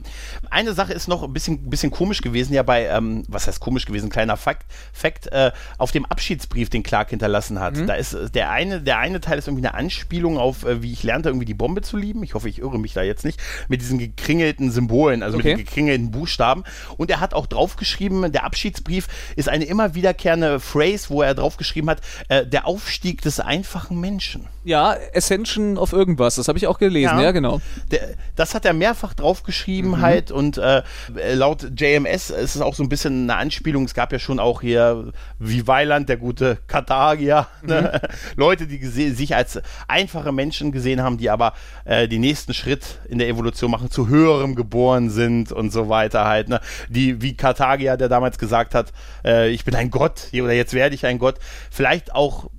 Eine Sache ist noch ein bisschen, bisschen komisch gewesen, ja, bei, ähm, was heißt komisch gewesen, kleiner Fakt, Fakt äh, auf dem Abschiedsbrief, den Clark hinterlassen hat. Mhm. Da ist äh, der eine, der eine Teil ist irgendwie eine Anspielung auf, äh, wie ich lernte, irgendwie die Bombe zu lieben. Ich hoffe, ich irre mich da jetzt nicht. Mit diesen gekringelten Symbolen, also okay. mit den gekringelten Buchstaben. Und er hat auch draufgeschrieben, der Abschiedsbrief ist eine immer wiederkehrende Phrase, wo er draufgeschrieben hat, äh, der Aufstieg des einfachen Menschen. Ja, Ascension of irgendwas, das habe ich auch gelesen, ja, ja genau. Der, das hat er mehrfach draufgeschrieben mhm. halt und äh, laut JMS ist es auch so ein bisschen eine Anspielung. Es gab ja schon auch hier wie Weiland, der gute Kartagier, ne? mhm. Leute, die sich als einfache Menschen gesehen haben, die aber äh, den nächsten Schritt in der Evolution machen, zu höherem geboren sind und so weiter halt. Ne? Die wie Kartagier, der damals gesagt hat, äh, ich bin ein Gott oder jetzt werde ich ein Gott. Vielleicht auch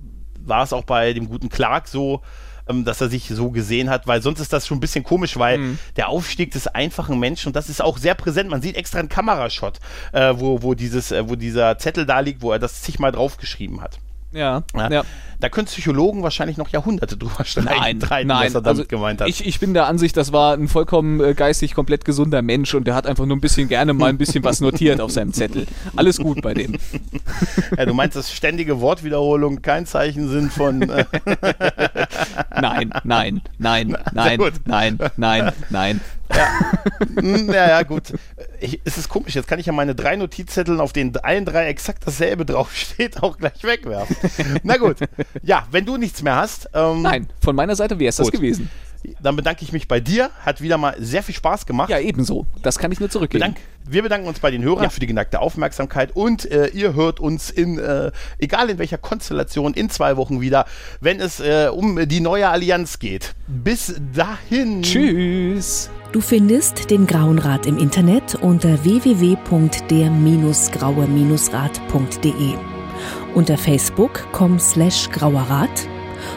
war es auch bei dem guten Clark so, ähm, dass er sich so gesehen hat, weil sonst ist das schon ein bisschen komisch, weil mhm. der Aufstieg des einfachen Menschen, und das ist auch sehr präsent, man sieht extra einen Kamerashot, äh, wo, wo, dieses, äh, wo dieser Zettel da liegt, wo er das zigmal draufgeschrieben hat. Ja, ja. ja. Da können Psychologen wahrscheinlich noch Jahrhunderte drüber streiten, nein, nein. was er damit also gemeint hat. Ich, ich bin der Ansicht, das war ein vollkommen äh, geistig komplett gesunder Mensch und der hat einfach nur ein bisschen gerne mal ein bisschen was notiert auf seinem Zettel. Alles gut bei dem. Ja, du meinst, dass ständige Wortwiederholungen kein Zeichen sind von. Äh nein, nein, nein, nein, nein, nein, nein. Hm, ja, ja, gut. Ich, es ist komisch, jetzt kann ich ja meine drei Notizzetteln, auf denen allen drei exakt dasselbe draufsteht, auch gleich wegwerfen. Na gut. Ja, wenn du nichts mehr hast. Ähm, Nein, von meiner Seite wäre es das gewesen. Dann bedanke ich mich bei dir. Hat wieder mal sehr viel Spaß gemacht. Ja, ebenso. Das kann ich nur zurückgeben. Bedank, wir bedanken uns bei den Hörern ja. für die genackte Aufmerksamkeit und äh, ihr hört uns in, äh, egal in welcher Konstellation, in zwei Wochen wieder, wenn es äh, um die neue Allianz geht. Bis dahin. Tschüss. Du findest den Grauen Rat im Internet unter www.der-graue-rat.de unter facebook.com slash grauerrat